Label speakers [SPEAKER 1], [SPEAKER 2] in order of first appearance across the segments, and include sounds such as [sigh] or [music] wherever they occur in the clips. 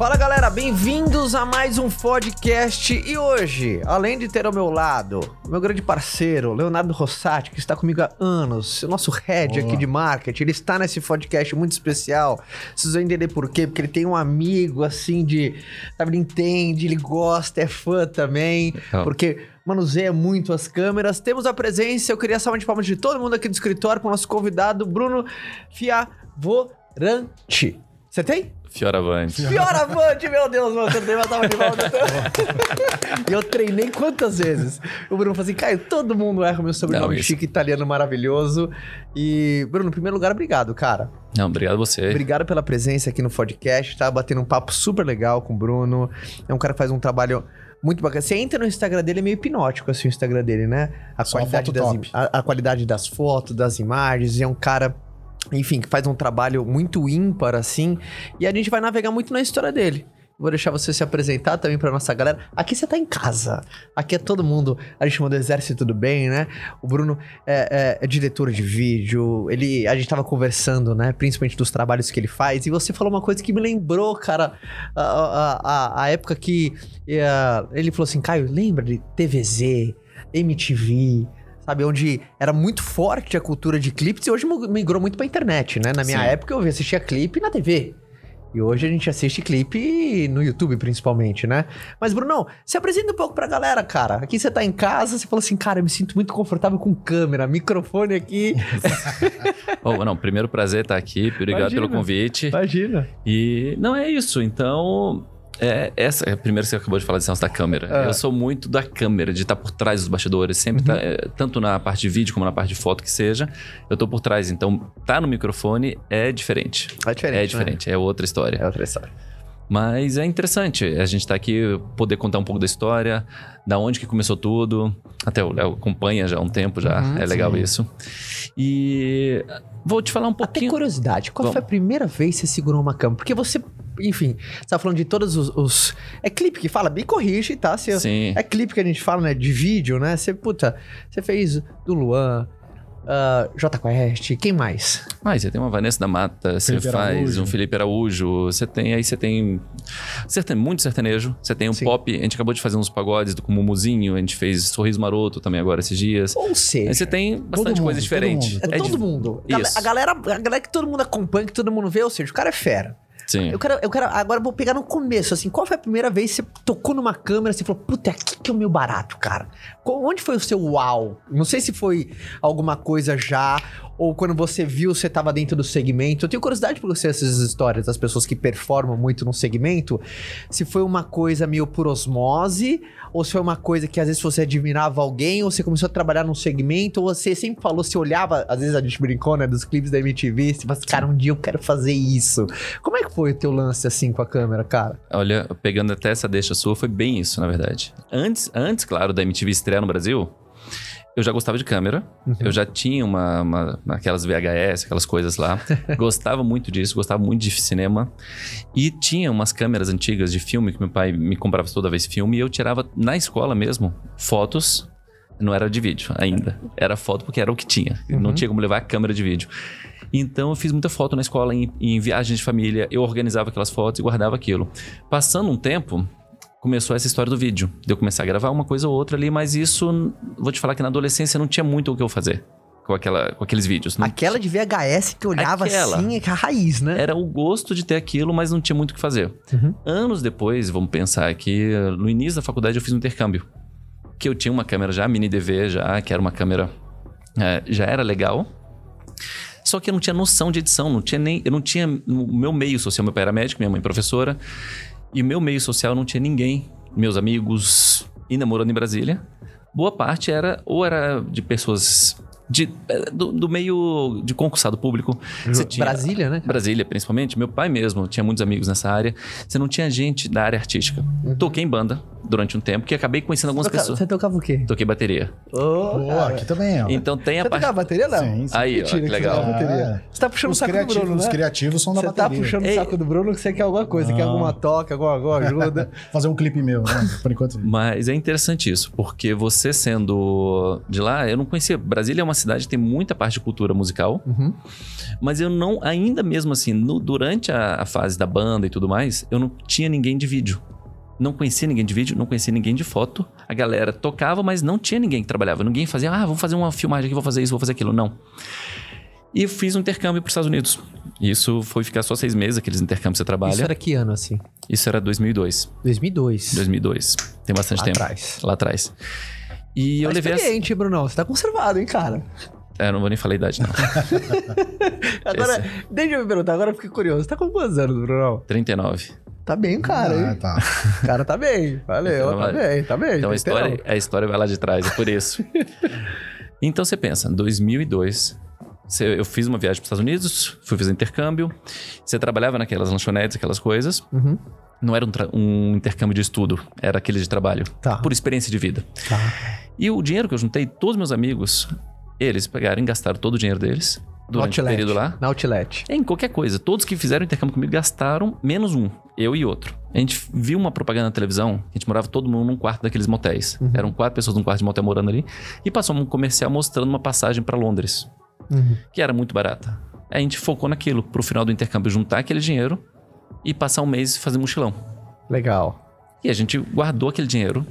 [SPEAKER 1] Fala galera, bem-vindos a mais um podcast. E hoje, além de ter ao meu lado meu grande parceiro, Leonardo Rossati, que está comigo há anos, o nosso head
[SPEAKER 2] Boa.
[SPEAKER 1] aqui de marketing, ele está nesse podcast muito especial. Vocês vão entender por quê, porque ele tem um amigo assim de. Sabe, ele entende, ele gosta, é fã também.
[SPEAKER 3] Legal.
[SPEAKER 1] Porque manuseia muito as câmeras. Temos a presença, eu queria salvar de palmas de todo mundo aqui do escritório com o nosso convidado, Bruno Fiavorante. Você tem?
[SPEAKER 3] Fioravante.
[SPEAKER 1] Fioravante, meu Deus, mano, você não tem uma salva de palmas. E eu treinei quantas vezes? O Bruno falou assim, Caio, todo mundo erra o meu sobrenome
[SPEAKER 3] Não,
[SPEAKER 1] chique, italiano, maravilhoso. E, Bruno, em primeiro lugar, obrigado, cara.
[SPEAKER 3] Não, obrigado a você.
[SPEAKER 1] Obrigado pela presença aqui no podcast, tá? Batendo um papo super legal com o Bruno. É um cara que faz um trabalho muito bacana. Você entra no Instagram dele, é meio hipnótico, assim, o Instagram dele, né? A,
[SPEAKER 2] Só
[SPEAKER 1] qualidade das, a, a qualidade das fotos, das imagens. E é um cara, enfim, que faz um trabalho muito ímpar, assim. E a gente vai navegar muito na história dele. Vou deixar você se apresentar também pra nossa galera. Aqui você tá em casa. Aqui é todo mundo. A gente mandou exército tudo bem, né? O Bruno é, é- é diretor de vídeo. Ele, a gente tava conversando, né? Principalmente dos trabalhos que ele faz. E você falou uma coisa que me lembrou, cara, a, a, a- a época que eh, ele falou assim: Caio, lembra de TVZ, MTV. Sabe, onde era muito forte a cultura de clipes e hoje migrou muito pra internet, né? Na minha
[SPEAKER 3] Sim.
[SPEAKER 1] época eu assistia clipe na TV. E hoje a gente assiste clipe no YouTube, principalmente, né? Mas, Brunão, se apresenta um pouco pra galera, cara. Aqui você tá em casa, você falou assim, cara, eu me sinto muito confortável com câmera, microfone aqui. [laughs]
[SPEAKER 3] Oh, não, primeiro prazer estar aqui. Obrigado
[SPEAKER 1] Imagina.
[SPEAKER 3] pelo convite.
[SPEAKER 1] Imagina.
[SPEAKER 3] E não é isso. Então, é, essa é a primeira que você acabou de falar de senso da câmera.
[SPEAKER 1] Ah.
[SPEAKER 3] Eu sou muito da câmera, de estar por trás dos bastidores, sempre tá, é, tanto na parte de vídeo como na parte de foto que seja, eu tô por trás. Então, tá no microfone é diferente.
[SPEAKER 1] É diferente.
[SPEAKER 3] É
[SPEAKER 1] né?
[SPEAKER 3] diferente, é outra história.
[SPEAKER 1] É outra história.
[SPEAKER 3] Mas é interessante a gente estar aqui, poder contar um pouco da história, da onde que começou tudo. Até o Léo acompanha já há um tempo já,
[SPEAKER 1] Uhum,
[SPEAKER 3] é legal
[SPEAKER 2] sim.
[SPEAKER 3] isso. E vou te falar um
[SPEAKER 1] Até
[SPEAKER 3] pouquinho.
[SPEAKER 1] curiosidade, qual
[SPEAKER 3] Bom.
[SPEAKER 1] foi a primeira vez que você segurou uma câmera? Porque você, enfim, você tá falando de todos os. os- É clipe que fala, me corrige, tá? Se
[SPEAKER 3] Sim.
[SPEAKER 1] É clipe que a gente fala, né? De vídeo, né? Você, puta, você fez do Luan, ah, J Quest, quem mais?
[SPEAKER 3] Ah, você tem uma Vanessa da Mata, você
[SPEAKER 2] Felipe
[SPEAKER 3] faz
[SPEAKER 2] Araújo.
[SPEAKER 3] um Felipe Araújo, você tem aí você tem sertane, muito sertanejo, você tem um
[SPEAKER 1] Sim.
[SPEAKER 3] pop, a gente acabou de fazer uns pagodes com o Mumuzinho, a gente fez Sorriso Maroto também agora esses dias.
[SPEAKER 1] Ou seja,
[SPEAKER 3] Aí você tem bastante
[SPEAKER 2] mundo,
[SPEAKER 3] coisa
[SPEAKER 2] todo
[SPEAKER 3] diferente.
[SPEAKER 2] mundo.
[SPEAKER 1] é todo
[SPEAKER 3] de-
[SPEAKER 1] mundo.
[SPEAKER 3] Isso.
[SPEAKER 1] A galera, a galera que todo mundo acompanha, que todo mundo vê, ou seja, o cara é fera.
[SPEAKER 3] Sim.
[SPEAKER 1] Eu quero, eu quero, agora vou pegar no começo, assim, qual foi a primeira vez que você tocou numa câmera e falou, puta, aqui que é o meu barato, cara? Onde foi o seu uau? Não sei se foi alguma coisa já, ou quando você viu, você tava dentro do segmento. Eu tenho curiosidade por você essas histórias das pessoas que performam muito no segmento, se foi uma coisa meio por osmose, ou se foi uma coisa que às vezes você admirava alguém, ou você começou a trabalhar num segmento, ou você sempre falou, você olhava, às vezes a gente brincou, né, dos clipes da MTV, você assim, cara, um dia eu quero fazer isso. Como é que foi o teu lance assim com a câmera, cara?
[SPEAKER 3] Olha, pegando até essa deixa sua, foi bem isso, na verdade. Antes, antes claro, da MTV estrear no Brasil, eu já gostava de câmera. Eu já tinha uma, uma- aquelas VHS, aquelas coisas lá. [laughs] gostava muito disso, gostava muito de cinema. E tinha umas câmeras antigas de filme que meu pai me comprava toda vez filme e eu tirava na escola mesmo fotos. Não era de vídeo ainda. Era foto porque era o que tinha. Não
[SPEAKER 1] Uhum.
[SPEAKER 3] tinha como levar a câmera de vídeo. Então eu fiz muita foto na escola, em, em viagens de família. Eu organizava aquelas fotos e guardava aquilo. Passando um tempo, começou essa história do vídeo. De eu começar a gravar uma coisa ou outra ali, mas isso, vou te falar que na adolescência não tinha muito o que eu fazer com, aquela, com aqueles vídeos. Não
[SPEAKER 1] Aquela de VHS que olhava
[SPEAKER 3] Aquela.
[SPEAKER 1] assim, é a raiz, né?
[SPEAKER 3] era o gosto de ter aquilo, mas não tinha muito o que fazer.
[SPEAKER 1] Uhum.
[SPEAKER 3] Anos depois, vamos pensar que no início da faculdade eu fiz um intercâmbio. Que eu tinha uma câmera já, mini DV já, que era uma câmera. eh, já era legal. Só que eu não tinha noção de edição, não tinha nem. Eu não tinha. O meu meio social, meu pai era médico, minha mãe professora. E o meu meio social não tinha ninguém. Meus amigos. E namorando em Brasília. Boa parte era. Ou era de pessoas. De, eh, do, do meio de concursado público. Você tinha-
[SPEAKER 1] Brasília, né?
[SPEAKER 3] Brasília, principalmente. Meu pai mesmo tinha muitos amigos nessa área. Você não tinha gente da área artística.
[SPEAKER 1] Uhum.
[SPEAKER 3] Toquei em banda. Durante um tempo, que acabei conhecendo algumas pessoas.
[SPEAKER 1] Você tocava o quê?
[SPEAKER 3] Toquei bateria.
[SPEAKER 1] Ô,
[SPEAKER 2] Boa, aqui também, ó.
[SPEAKER 3] Então tem a
[SPEAKER 1] Você
[SPEAKER 3] parte.
[SPEAKER 1] tocava bateria, não?
[SPEAKER 2] Sim, sim.
[SPEAKER 3] Aí, ó, que
[SPEAKER 1] você
[SPEAKER 3] legal.
[SPEAKER 1] bateria.
[SPEAKER 2] É.
[SPEAKER 1] Você tá puxando o
[SPEAKER 2] Os,
[SPEAKER 1] saco do Bruno,
[SPEAKER 2] os
[SPEAKER 1] né?
[SPEAKER 2] criativos são da
[SPEAKER 1] Você tá
[SPEAKER 2] bateria.
[SPEAKER 1] puxando
[SPEAKER 3] Ei.
[SPEAKER 1] o saco do Bruno que você quer alguma coisa, quer
[SPEAKER 2] Não.
[SPEAKER 1] alguma toca, alguma, alguma [laughs] ajuda.
[SPEAKER 2] Fazer um clipe meu, né? Por enquanto.
[SPEAKER 3] Mas é interessante isso, porque você sendo de lá, eu não conhecia. Brasília é uma cidade que tem muita parte de cultura musical,
[SPEAKER 1] Uhum.
[SPEAKER 3] mas eu não, ainda mesmo assim, no- durante a, a fase da banda e tudo mais, eu não tinha ninguém de vídeo. Não conhecia ninguém de vídeo, não conhecia ninguém de foto. A galera tocava, mas não tinha ninguém que trabalhava. Ninguém fazia, ah, vamos fazer uma filmagem aqui, vou fazer isso, vou fazer aquilo. Não. E fiz um intercâmbio para os Estados Unidos. Isso foi ficar só seis meses, aqueles intercâmbios que você trabalha.
[SPEAKER 1] Isso era que ano, assim?
[SPEAKER 3] Isso era 2002.
[SPEAKER 1] 2002.
[SPEAKER 3] 2002. Tem bastante
[SPEAKER 1] Lá
[SPEAKER 3] tempo.
[SPEAKER 1] atrás.
[SPEAKER 3] Lá atrás. E eu
[SPEAKER 1] Tá
[SPEAKER 3] levei essa...
[SPEAKER 1] experiente, Brunão. Você tá conservado, hein, cara?
[SPEAKER 3] É, não vou nem falar a idade, não. [laughs]
[SPEAKER 1] Agora, deixa eu me perguntar, agora eu fiquei curioso. Você tá com quantos anos, Brunão?
[SPEAKER 3] 39.
[SPEAKER 1] Tá bem, o cara,
[SPEAKER 2] Ah,
[SPEAKER 1] hein?
[SPEAKER 2] tá.
[SPEAKER 1] O cara tá bem. Valeu, tá bem, tá bem.
[SPEAKER 3] Então a história,
[SPEAKER 1] inteirão.
[SPEAKER 3] a história vai lá de trás, é por isso. [laughs] então você pensa, em 2002, você- eu fiz uma viagem para os Estados Unidos, fui fazer intercâmbio. Você trabalhava naquelas lanchonetes, aquelas coisas.
[SPEAKER 1] Uhum.
[SPEAKER 3] Não era um, um intercâmbio de estudo, era aquele de trabalho.
[SPEAKER 1] Tá.
[SPEAKER 3] Por experiência de vida.
[SPEAKER 1] Tá.
[SPEAKER 3] E o dinheiro que eu juntei, todos meus amigos, eles pegaram e gastaram todo o dinheiro deles durante o
[SPEAKER 1] Outlet.
[SPEAKER 3] período lá.
[SPEAKER 1] Na Outlet.
[SPEAKER 3] Em qualquer coisa. Todos que fizeram intercâmbio comigo gastaram menos um, eu e outro. A gente viu uma propaganda na televisão, a gente morava todo mundo num quarto daqueles motéis. Eram quatro pessoas num quarto de motel morando ali. E passou um comercial mostrando uma passagem para Londres,
[SPEAKER 1] Uhum.
[SPEAKER 3] que era muito barata. A gente focou naquilo, pro final do intercâmbio juntar aquele dinheiro e passar um mês fazendo mochilão.
[SPEAKER 1] Legal.
[SPEAKER 3] E a gente guardou aquele dinheiro.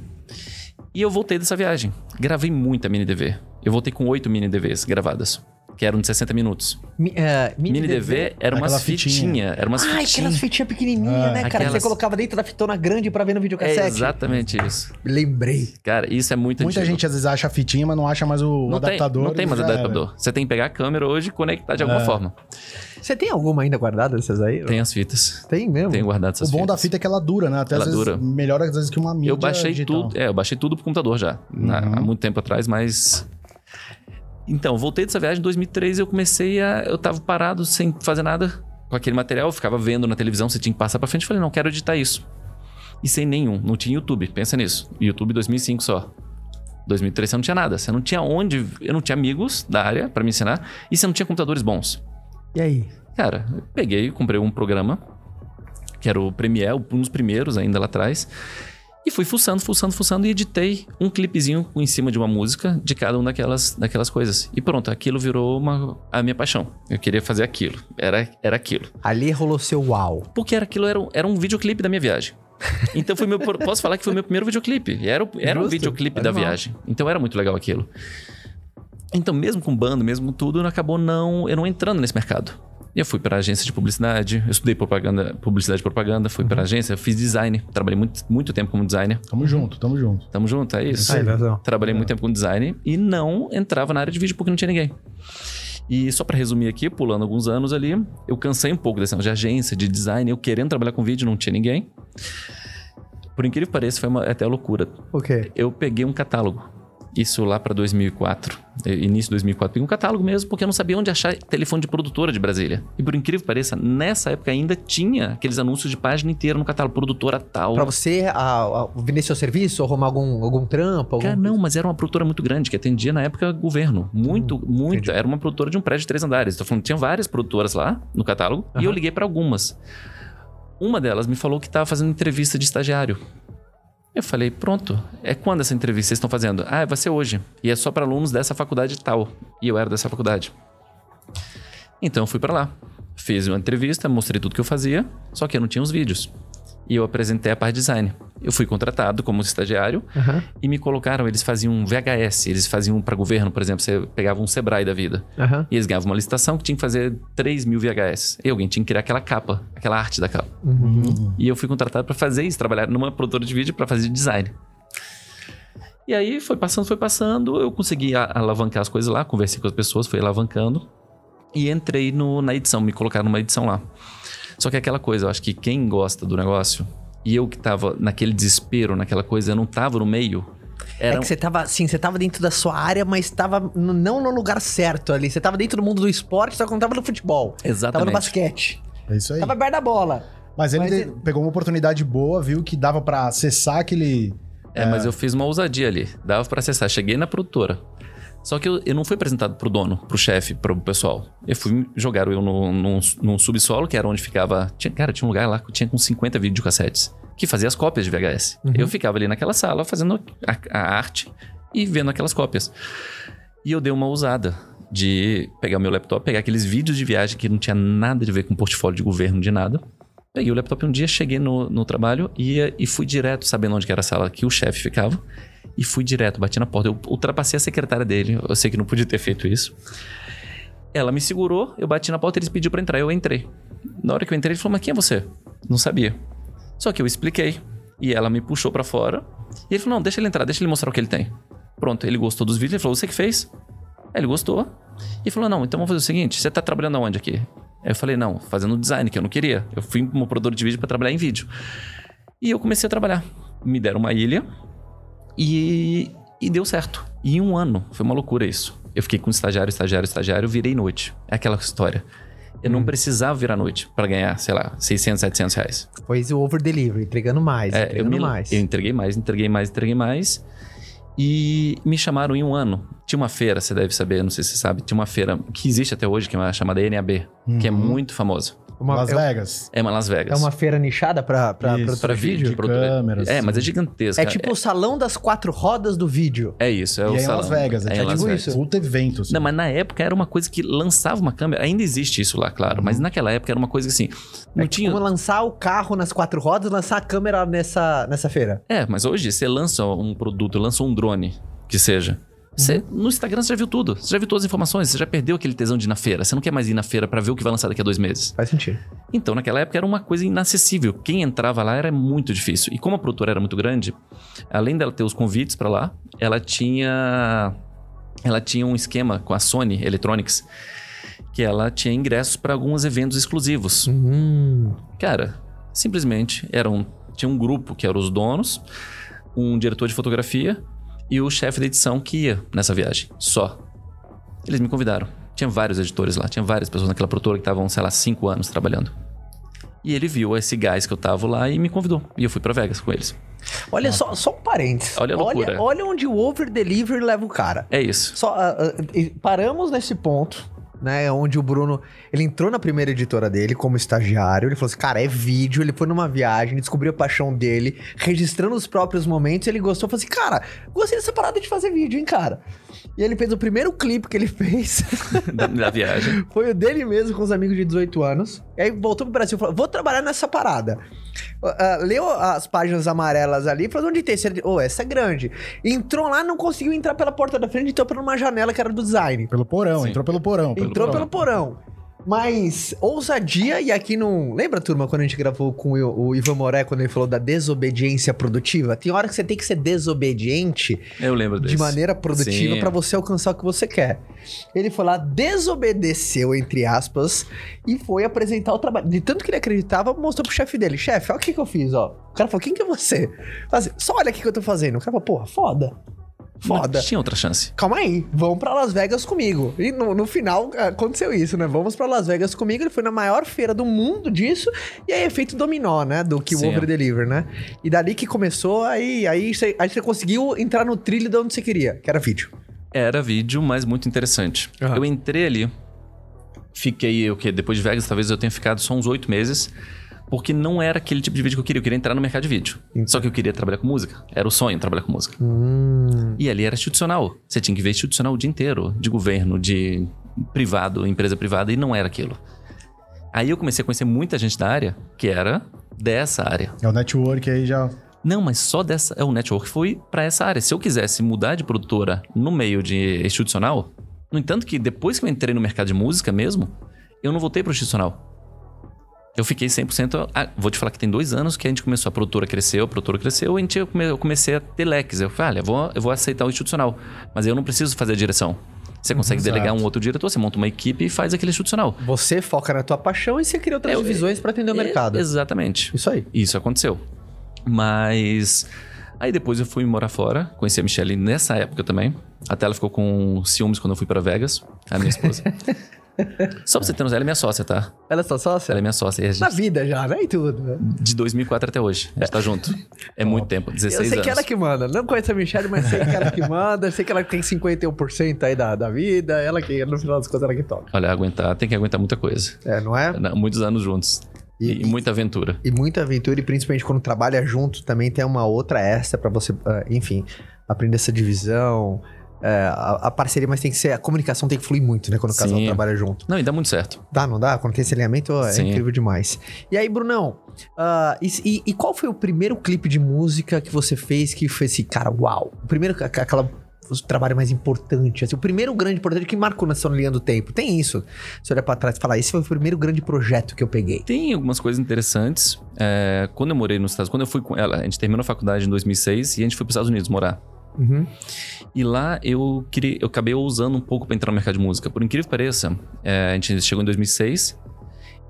[SPEAKER 3] E eu voltei dessa viagem. Gravei muita mini DV. Eu voltei com oito mini DVs gravadas, que eram de 60 minutos.
[SPEAKER 1] Mi, é,
[SPEAKER 3] Mini, DV era umas
[SPEAKER 2] Aquela fitinha.
[SPEAKER 3] fitinhas, era umas
[SPEAKER 1] Ai,
[SPEAKER 3] fitinhas.
[SPEAKER 1] aquelas fitinhas pequenininhas,
[SPEAKER 2] Ah,
[SPEAKER 1] né, cara? Que
[SPEAKER 3] aquelas-
[SPEAKER 1] você colocava dentro da fitona grande pra ver no
[SPEAKER 3] É
[SPEAKER 1] videocassete.
[SPEAKER 3] exatamente isso.
[SPEAKER 1] Lembrei.
[SPEAKER 3] Cara, isso é muito
[SPEAKER 2] Muita
[SPEAKER 3] antigo.
[SPEAKER 2] gente às vezes acha a fitinha, mas não acha mais o
[SPEAKER 3] não
[SPEAKER 2] adaptador.
[SPEAKER 3] Tem, não tem mais adaptador. Você tem que pegar a câmera hoje e conectar de alguma
[SPEAKER 2] É.
[SPEAKER 3] forma.
[SPEAKER 1] Você tem alguma ainda guardada dessas aí?
[SPEAKER 3] Tem as fitas.
[SPEAKER 1] Tem mesmo?
[SPEAKER 3] Tenho guardado essas
[SPEAKER 2] O bom da
[SPEAKER 3] fitas.
[SPEAKER 2] fita é que ela dura, né? Até
[SPEAKER 3] Ela
[SPEAKER 2] às vezes
[SPEAKER 3] dura.
[SPEAKER 2] melhor às vezes que uma mídia
[SPEAKER 3] Eu baixei
[SPEAKER 2] digital.
[SPEAKER 3] tudo. É, eu baixei tudo pro computador já.
[SPEAKER 2] Uhum.
[SPEAKER 3] há muito tempo atrás, mas. Então, voltei dessa viagem em 2003 e eu comecei a. Eu tava parado sem fazer nada com aquele material, eu ficava vendo na televisão, você tinha que passar pra frente. Eu falei, não, quero editar isso. E sem nenhum, não tinha YouTube, pensa nisso. YouTube 2005 só. 2003 você não tinha nada, você não tinha onde. Eu não tinha amigos da área pra me ensinar e você não tinha computadores bons.
[SPEAKER 1] E aí?
[SPEAKER 3] Cara, eu peguei, comprei um programa, que era o Premiere, um dos primeiros ainda lá atrás, e fui fuçando, fuçando, fuçando e editei um clipezinho em cima de uma música de cada uma daquelas, daquelas coisas. E pronto, aquilo virou uma, a minha paixão. Eu queria fazer aquilo. Era, era aquilo.
[SPEAKER 1] Ali rolou seu uau.
[SPEAKER 3] Porque era aquilo era, um- era um videoclipe da minha viagem. Então foi meu. Posso falar que foi meu primeiro videoclipe. Era, era um
[SPEAKER 1] Justo,
[SPEAKER 3] videoclipe da viagem. Então era muito legal aquilo. Então, mesmo com banda, mesmo com tudo, acabou não, eu não entrando nesse mercado. Eu fui para agência de publicidade, eu estudei propaganda, publicidade e propaganda, fui para agência, eu fiz design, trabalhei muito, muito tempo como designer.
[SPEAKER 2] Tamo junto, tamo junto.
[SPEAKER 3] Tamo junto, é isso. Trabalhei muito tempo com design e não entrava na área de vídeo porque não tinha ninguém. E só pra resumir aqui, pulando alguns anos ali, eu cansei um pouco desse negócio de agência, de design, eu querendo trabalhar com vídeo, não tinha ninguém. Por incrível que pareça, foi uma, até loucura.
[SPEAKER 1] O quê?
[SPEAKER 3] Eu peguei um catálogo. Isso lá pra 2004, eh, início de 2004. Peguei um catálogo mesmo porque eu não sabia onde achar telefone de produtora de Brasília. E por incrível que pareça, nessa época ainda tinha aqueles anúncios de página inteira no catálogo, produtora tal.
[SPEAKER 1] Pra você a, a, vender seu serviço, arrumar algum, algum trampo? Algum...
[SPEAKER 3] Cara, não, mas era uma produtora muito grande, que atendia na época governo. Muito, muito. Era uma produtora de um prédio de três andares. Falando, tinha várias produtoras lá no catálogo e eu liguei pra algumas. Uma delas me falou que tava fazendo entrevista de estagiário. Eu falei, pronto, é quando essa entrevista vocês estão fazendo? Ah, vai ser hoje. E é só pra alunos dessa faculdade tal. E eu era dessa faculdade. Então eu fui pra lá. Fiz uma entrevista, mostrei tudo que eu fazia, só que eu não tinha os vídeos. E eu apresentei a parte de design. Eu fui contratado como estagiário
[SPEAKER 1] Aham,
[SPEAKER 3] e me colocaram, eles faziam um VHS, eles faziam para governo, por exemplo, você pegava um Sebrae da vida.
[SPEAKER 1] aham.
[SPEAKER 3] E eles ganhavam uma licitação que tinha que fazer 3 mil VHS. E alguém tinha que criar aquela capa, aquela arte da capa.
[SPEAKER 1] Uhum.
[SPEAKER 3] E eu fui contratado para fazer isso, trabalhar numa produtora de vídeo para fazer design. E aí foi passando, foi passando, eu consegui alavancar as coisas lá, conversei com as pessoas, fui alavancando e entrei no- na edição, me colocaram numa edição lá. Só que é aquela coisa, eu acho que quem gosta do negócio, e eu que tava naquele desespero, naquela coisa, eu não tava no meio. Era
[SPEAKER 1] É que você tava, assim, você tava dentro da sua área, mas tava n- não no lugar certo ali. Você tava dentro do mundo do esporte, só que não tava no futebol. Tava no
[SPEAKER 3] Exatamente.
[SPEAKER 1] basquete.
[SPEAKER 2] É isso aí.
[SPEAKER 1] Tava perto da bola.
[SPEAKER 2] Mas ele
[SPEAKER 1] Mas ele-
[SPEAKER 2] pegou uma oportunidade boa, viu que dava pra acessar aquele.
[SPEAKER 3] É, mas eu fiz uma ousadia ali. Dava pra acessar. Cheguei na produtora. Só que eu, eu não fui apresentado pro dono, pro chefe, pro pessoal. Eu fui jogar eu no, num, num subsolo, que era onde ficava. Tinha, cara, tinha um lugar lá que tinha com 50 videocassetes, que fazia as cópias de VHS. Eu ficava ali naquela sala fazendo a, a arte e vendo aquelas cópias. E eu dei uma ousada de pegar o meu laptop, pegar aqueles vídeos de viagem que não tinha nada a ver com portfólio de governo, de nada. Peguei o laptop um dia, cheguei no, no trabalho e, e fui direto, sabendo onde era a sala que o chefe ficava. E fui direto, bati na porta. Eu ultrapassei a secretária dele. Eu sei que não podia ter feito isso. Ela me segurou, eu bati na porta, ele pediu pra entrar, eu entrei. Na hora que eu entrei, ele falou: Mas quem é você? Não sabia. Só que eu expliquei. E ela me puxou pra fora. E ele falou: Não, deixa ele entrar, deixa ele mostrar o que ele tem. Pronto, ele gostou dos vídeos, ele falou: Você que fez? Aí ele gostou. E falou: Não, então vamos fazer o seguinte: você tá trabalhando aonde aqui? Aí eu falei: Não, fazendo design, que eu não queria. Eu fui como produtor de vídeo pra trabalhar em vídeo. E eu comecei a trabalhar. Me deram uma ilha e, e deu certo. E em um ano, foi uma loucura isso. Eu fiquei com estagiário, estagiário, estagiário, virei noite. É aquela história. Eu não precisava virar noite pra ganhar, sei lá, 600, 700 reais.
[SPEAKER 1] Foi o over delivery, entregando mais,
[SPEAKER 3] É, eu,
[SPEAKER 1] entregando
[SPEAKER 3] me,
[SPEAKER 1] mais.
[SPEAKER 3] eu entreguei mais, entreguei mais, entreguei mais. E me chamaram em um ano. Tinha uma feira, você deve saber, não sei se você sabe, tinha uma feira que existe até hoje, que é uma chamada NAB, que é muito famosa.
[SPEAKER 1] Uma-
[SPEAKER 2] Las
[SPEAKER 1] é,
[SPEAKER 2] Vegas.
[SPEAKER 3] É uma Las
[SPEAKER 1] é
[SPEAKER 3] Vegas.
[SPEAKER 1] uma feira nichada pra, pra,
[SPEAKER 2] Isso,
[SPEAKER 1] pra,
[SPEAKER 3] Pra vídeo,
[SPEAKER 2] câmeras.
[SPEAKER 3] É, mas é gigantesca.
[SPEAKER 1] É tipo o salão das quatro rodas do vídeo.
[SPEAKER 3] É isso, é
[SPEAKER 2] e
[SPEAKER 3] o
[SPEAKER 2] é em
[SPEAKER 3] salão.
[SPEAKER 2] Las Vegas. É,
[SPEAKER 3] É
[SPEAKER 2] tipo
[SPEAKER 3] Vegas.
[SPEAKER 1] isso.
[SPEAKER 2] Puta evento. assim.
[SPEAKER 3] Não, mas na época era uma coisa que lançava uma câmera. Ainda existe isso lá, claro. Mas naquela época era uma coisa assim. Não
[SPEAKER 1] é
[SPEAKER 3] tinha.
[SPEAKER 1] como lançar o carro nas quatro rodas, lançar a câmera nessa, nessa feira.
[SPEAKER 3] É, mas hoje você lança um produto, lança um drone, que seja. Você, No Instagram você já viu tudo. Você já viu todas as informações. Você já perdeu aquele tesão de ir na feira. Você não quer mais ir na feira pra ver o que vai lançar daqui a dois meses.
[SPEAKER 1] Faz sentido.
[SPEAKER 3] Então, naquela época era uma coisa inacessível. Quem entrava lá era muito difícil. E como a produtora era muito grande, além dela ter os convites pra lá, ela tinha ela tinha um esquema com a Sony Electronics que ela tinha ingressos para alguns eventos exclusivos.
[SPEAKER 1] Hum.
[SPEAKER 3] Cara, simplesmente era um, tinha um grupo que eram os donos, um diretor de fotografia e o chefe da edição que ia nessa viagem. Só. Eles me convidaram. Tinha vários editores lá, tinha várias pessoas naquela produtora que estavam, sei lá, cinco anos trabalhando. E ele viu esse gás que eu tava lá e me convidou. E eu fui pra Vegas com eles.
[SPEAKER 1] Olha só, só um parênteses.
[SPEAKER 3] Olha
[SPEAKER 1] olha, olha onde o over delivery leva o cara.
[SPEAKER 3] É isso.
[SPEAKER 1] Só ah, ah, e paramos nesse ponto, né? Onde o Bruno ele entrou na primeira editora dele como estagiário. Ele falou assim: cara, é vídeo. Ele foi numa viagem, descobriu a paixão dele, registrando os próprios momentos. Ele gostou, falou assim: cara, gostei dessa parada de fazer vídeo, hein, cara. E ele fez o primeiro clipe que ele fez. [laughs]
[SPEAKER 3] Da, da viagem.
[SPEAKER 1] Foi o dele mesmo com os amigos de 18 anos. E aí voltou pro Brasil e falou: vou trabalhar nessa parada. Ah, leu as páginas amarelas ali e falou: onde tem? Ô, essa é grande. Entrou lá, não conseguiu entrar pela porta da frente, entrou por uma janela que era do design.
[SPEAKER 2] Pelo porão,
[SPEAKER 3] Sim.
[SPEAKER 2] entrou pelo porão.
[SPEAKER 1] Entrou pelo porão. Mas ousadia, e aqui não. Lembra, turma, quando a gente gravou com o, o Ivan Moré, quando ele falou da desobediência produtiva? Tem hora que você tem que ser desobediente
[SPEAKER 3] Eu lembro
[SPEAKER 1] de
[SPEAKER 3] desse.
[SPEAKER 1] maneira produtiva pra você alcançar o que você quer. Ele foi lá, desobedeceu, entre aspas, e foi apresentar o trabalho. De tanto que ele acreditava, mostrou pro chefe dele: chefe, olha o que, que eu fiz, ó. O cara falou: quem que é você? Fala assim, Só olha aqui que eu tô fazendo. O cara falou: porra, foda. Foda.
[SPEAKER 3] Mas tinha outra chance.
[SPEAKER 1] Calma aí, vão pra Las Vegas comigo. E no, no final aconteceu isso, né? Vamos pra Las Vegas comigo. Ele foi na maior feira do mundo disso. E aí, efeito dominó, né? Do que o. Over Deliver, né? E dali que começou, aí, aí, você, aí você conseguiu entrar no trilho de onde você queria, que era vídeo.
[SPEAKER 3] Era vídeo, mas muito interessante.
[SPEAKER 1] Aham.
[SPEAKER 3] Eu entrei ali, fiquei o quê? Depois de Vegas, talvez eu tenha ficado só uns oito meses, porque não era aquele tipo de vídeo que eu queria. Eu queria entrar no mercado de vídeo. Só que eu queria trabalhar com música. Era o sonho trabalhar com música.
[SPEAKER 1] Hum.
[SPEAKER 3] E ali era institucional. Você tinha que ver institucional o dia inteiro, de governo, de privado, empresa privada, e não era aquilo. Aí eu comecei a conhecer muita gente da área que era dessa área.
[SPEAKER 2] É o network aí já.
[SPEAKER 3] Não, mas só dessa. É, o network foi pra essa área. Se eu quisesse mudar de produtora no meio de institucional, no entanto, que depois que eu entrei no mercado de música mesmo, eu não voltei pro institucional. Eu fiquei 100%. Ah, vou te falar que tem dois anos que a gente começou, a produtora cresceu, a produtora cresceu, a gente, eu come- eu comecei a ter leques. Eu falei, olha, eu vou, eu vou aceitar o institucional, mas eu não preciso fazer a direção. Você consegue
[SPEAKER 2] Exato.
[SPEAKER 3] delegar um outro diretor, você monta uma equipe e faz aquele institucional.
[SPEAKER 1] Você foca na tua paixão e você cria outras
[SPEAKER 3] Eu-
[SPEAKER 1] divisões pra atender o
[SPEAKER 3] É,
[SPEAKER 1] mercado.
[SPEAKER 3] Exatamente.
[SPEAKER 1] Isso aí.
[SPEAKER 3] Isso aconteceu. Mas. Aí depois eu fui morar fora, conheci a Michelle nessa época também. Até ela ficou com ciúmes quando eu fui para Vegas, a minha esposa. [laughs] Só pra você ter noção, ela é minha sócia, tá?
[SPEAKER 1] Ela é sua sócia?
[SPEAKER 3] Ela é minha sócia. E a
[SPEAKER 1] Na
[SPEAKER 3] gente,
[SPEAKER 1] vida já, né? E tudo. né?
[SPEAKER 3] de 2004 até hoje. A gente tá junto. É muito tempo, 16
[SPEAKER 1] Eu sei
[SPEAKER 3] anos.
[SPEAKER 1] que ela que manda. Não conheço a Michelle, mas sei que ela que manda. Sei que ela tem 51% aí da, da vida. Ela que, no final das contas, ela que toca.
[SPEAKER 3] Olha, aguentar, tem que aguentar muita coisa.
[SPEAKER 1] É, não é?
[SPEAKER 3] Muitos anos juntos.
[SPEAKER 1] E-
[SPEAKER 3] E, muita aventura.
[SPEAKER 1] E muita aventura, e principalmente quando trabalha junto, também tem uma outra extra pra você, ah, enfim, aprender essa divisão. É, a, a parceria, mas tem que ser. A comunicação tem que fluir muito, né? Quando o casal
[SPEAKER 3] Sim.
[SPEAKER 1] trabalha junto.
[SPEAKER 3] Não, e dá muito certo.
[SPEAKER 1] Dá, não dá? Quando tem esse alinhamento, é
[SPEAKER 3] Sim.
[SPEAKER 1] incrível demais. E aí, Brunão, ah, e, e- qual foi o primeiro clipe de música que você fez que foi esse, cara, uau? O primeiro, aquela. O trabalho mais importante, assim, o primeiro grande importante que marcou na sua linha do tempo. Tem isso. Você olha pra trás e fala, esse foi o primeiro grande projeto que eu peguei.
[SPEAKER 3] Tem algumas coisas interessantes. É, quando eu morei nos Estados Unidos, quando eu fui com ela, a gente terminou a faculdade em 2006 e a gente foi para os Estados Unidos morar.
[SPEAKER 1] Uhum.
[SPEAKER 3] E lá eu queria, eu acabei usando um pouco para entrar no mercado de música. Por incrível que pareça, é, a gente chegou em 2006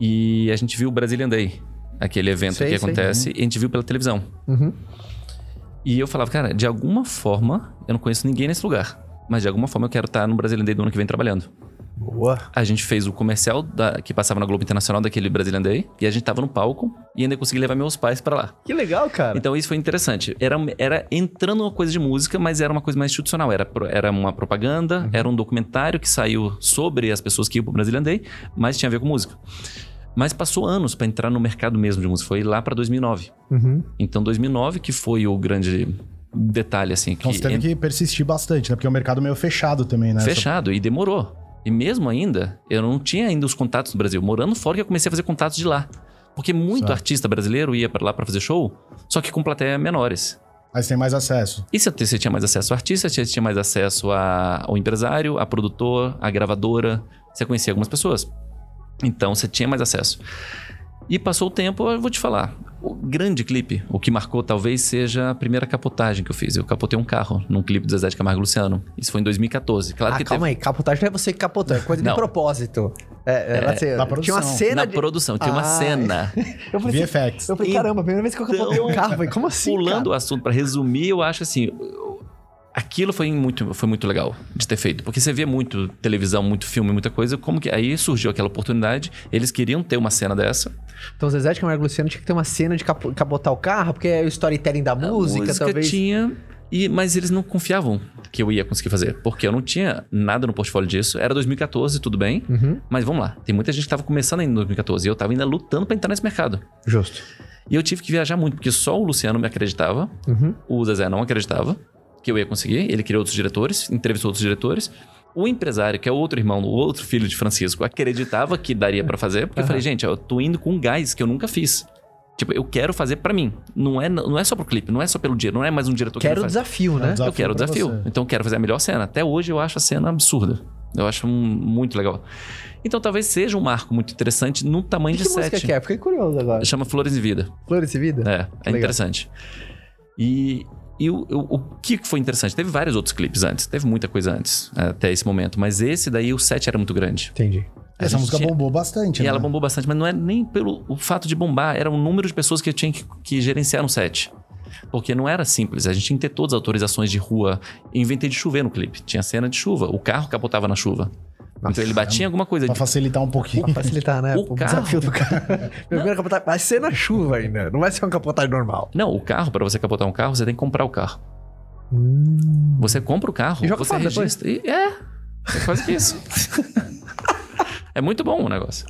[SPEAKER 3] e a gente viu o Brazilian Day, aquele evento
[SPEAKER 1] Sei,
[SPEAKER 3] que
[SPEAKER 1] sei.
[SPEAKER 3] acontece, e a gente viu pela televisão.
[SPEAKER 1] Uhum.
[SPEAKER 3] E eu falava, cara, de alguma forma, eu não conheço ninguém nesse lugar, mas de alguma forma eu quero estar no Brazilian Day do ano que vem trabalhando.
[SPEAKER 1] Boa.
[SPEAKER 3] A gente fez o comercial da- que passava na Globo Internacional daquele Brazilian Day e a gente tava no palco e ainda consegui levar meus pais para lá.
[SPEAKER 1] Que legal, cara.
[SPEAKER 3] Então isso foi interessante. Era, era entrando uma coisa de música, mas era uma coisa mais institucional. Era, era uma propaganda, era um documentário que saiu sobre as pessoas que iam pro Brazilian Day, mas tinha a ver com música. Mas passou anos para entrar no mercado mesmo de música. Foi lá para 2009.
[SPEAKER 1] Uhum.
[SPEAKER 3] Então 2009 que foi o grande detalhe assim que
[SPEAKER 2] Então você teve que persistir bastante, né? Porque é um mercado meio fechado também, né?
[SPEAKER 3] fechado e demorou. E mesmo ainda, eu não tinha ainda os contatos do Brasil. Morando fora que eu comecei a fazer contatos de lá. Porque muito
[SPEAKER 2] Certo.
[SPEAKER 3] artista brasileiro ia para lá para fazer show, só que com plateia menores.
[SPEAKER 2] Aí você tem mais acesso.
[SPEAKER 3] E você você tinha mais acesso ao artista, você tinha mais acesso a- ao empresário, a produtor, a gravadora. Você conhecia algumas pessoas. Então você tinha mais acesso. E passou o tempo, eu vou te falar. O grande clipe, o que marcou talvez seja a primeira capotagem que eu fiz. Eu capotei um carro num clipe do Zezé de Camargo e Luciano. Isso foi em 2014. Claro
[SPEAKER 1] ah,
[SPEAKER 3] que
[SPEAKER 1] calma aí, capotagem não é você que capotou, é coisa de propósito. É, é, assim,
[SPEAKER 2] da
[SPEAKER 1] tinha uma
[SPEAKER 2] produção.
[SPEAKER 1] cena
[SPEAKER 3] na
[SPEAKER 1] de...
[SPEAKER 3] produção, tinha uma
[SPEAKER 1] Ah,
[SPEAKER 3] cena. [laughs]
[SPEAKER 1] Eu falei, assim,
[SPEAKER 2] VFX.
[SPEAKER 1] eu falei, caramba, a primeira vez que eu capotei um
[SPEAKER 3] Então,
[SPEAKER 1] carro, falei, como assim,
[SPEAKER 3] Pulando o
[SPEAKER 1] cara?
[SPEAKER 3] assunto pra resumir, eu acho assim. Aquilo foi muito, foi muito legal de ter feito. Porque você vê muito televisão, muito filme, muita coisa. Como que aí surgiu aquela oportunidade? Eles queriam ter uma cena dessa.
[SPEAKER 1] Então o Zezé de Camargo e Luciano tinha que ter uma cena de capotar o carro, porque é o storytelling da música,
[SPEAKER 3] a música
[SPEAKER 1] talvez.
[SPEAKER 3] tinha. E, mas eles não confiavam que eu ia conseguir fazer. Porque eu não tinha nada no portfólio disso. Era 2014, tudo bem.
[SPEAKER 1] Uhum,
[SPEAKER 3] Mas vamos lá. Tem muita gente que tava começando ainda em 2014. E eu tava ainda lutando pra entrar nesse mercado.
[SPEAKER 1] justo.
[SPEAKER 3] E eu tive que viajar muito, porque só o Luciano me acreditava.
[SPEAKER 1] Uhum.
[SPEAKER 3] O Zezé não acreditava que eu ia conseguir. Ele queria outros diretores, entrevistou outros diretores. O empresário, que é o outro irmão, o outro filho de Francisco, acreditava que daria pra fazer. Porque eu falei, gente, eu tô indo com um gás que eu nunca fiz. Tipo, eu quero fazer pra mim. Não é, não é só pro clipe, não é só pelo dinheiro, não é mais um diretor que
[SPEAKER 1] Quero o desafio,
[SPEAKER 2] É um
[SPEAKER 1] né?
[SPEAKER 2] desafio.
[SPEAKER 3] Eu quero o desafio.
[SPEAKER 2] você.
[SPEAKER 3] Então eu quero fazer a melhor cena. Até hoje eu acho a cena absurda. Eu acho um- muito legal. Então talvez seja um marco muito interessante no tamanho
[SPEAKER 1] Que
[SPEAKER 3] de
[SPEAKER 1] música
[SPEAKER 3] set.
[SPEAKER 1] que é? Fiquei curioso agora.
[SPEAKER 3] Chama Flores em Vida.
[SPEAKER 1] Flores e Vida?
[SPEAKER 3] É, é
[SPEAKER 1] Legal.
[SPEAKER 3] interessante. E, e o, o, o que foi interessante? Teve vários outros clipes antes, teve muita coisa antes, até esse momento, mas esse daí o set era muito grande.
[SPEAKER 1] Entendi.
[SPEAKER 3] A
[SPEAKER 2] Essa música
[SPEAKER 3] tinha-
[SPEAKER 2] bombou bastante,
[SPEAKER 3] E
[SPEAKER 2] né?
[SPEAKER 3] ela bombou bastante, mas não é nem pelo o fato de bombar, era o número de pessoas que eu tinha que, que gerenciar no set. Porque não era simples, a gente tinha que ter todas as autorizações de rua. Eu inventei de chover no clipe, tinha cena de chuva, o carro capotava na chuva. Então ele batia em alguma coisa.
[SPEAKER 2] Pra facilitar um pouquinho.
[SPEAKER 1] Pra facilitar, né?
[SPEAKER 3] O
[SPEAKER 1] O,
[SPEAKER 3] carro-
[SPEAKER 1] desafio do carro. Meu primeiro capotagem vai ser na chuva ainda. Não vai ser uma capotagem normal.
[SPEAKER 3] Não, o carro, para você capotar um carro, você tem que comprar o carro.
[SPEAKER 1] Hum.
[SPEAKER 3] Você compra o carro,
[SPEAKER 1] E joga
[SPEAKER 3] você
[SPEAKER 1] fora depois.
[SPEAKER 3] registra. E, é, é quase que isso. [laughs] é muito bom o negócio.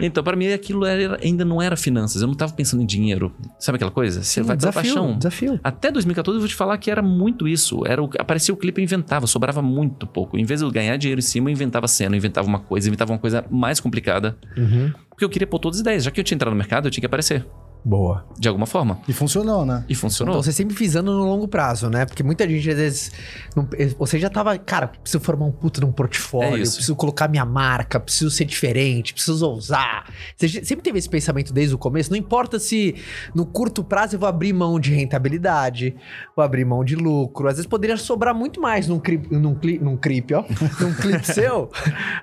[SPEAKER 3] Então, para mim, aquilo era- ainda não era finanças. Eu não tava pensando em dinheiro. Sabe aquela coisa? Você vai pela
[SPEAKER 1] desafio,
[SPEAKER 3] paixão.
[SPEAKER 1] desafio.
[SPEAKER 3] Até 2014, eu vou te falar que era muito isso. Era o, aparecia o clipe e inventava, sobrava muito pouco. Em vez de eu ganhar dinheiro em cima, eu inventava cena, eu inventava uma coisa, eu inventava uma coisa mais complicada.
[SPEAKER 1] Uhum.
[SPEAKER 3] Porque eu queria pôr todas as ideias. Já que eu tinha entrado no mercado, eu tinha que aparecer.
[SPEAKER 1] Boa.
[SPEAKER 3] De alguma forma.
[SPEAKER 2] E funcionou, né?
[SPEAKER 3] E funcionou.
[SPEAKER 1] Então você sempre visando no longo prazo, né? Porque muita gente, às vezes, não- você já tava, cara, preciso formar um puta de um portfólio,
[SPEAKER 3] É isso.
[SPEAKER 1] preciso colocar minha marca, preciso ser diferente, preciso ousar. Você sempre teve esse pensamento desde o começo, não importa se no curto prazo eu vou abrir mão de rentabilidade, vou abrir mão de lucro. Às vezes poderia sobrar muito mais num clipe, num clipe, num clipe, ó, [laughs] num clipe seu,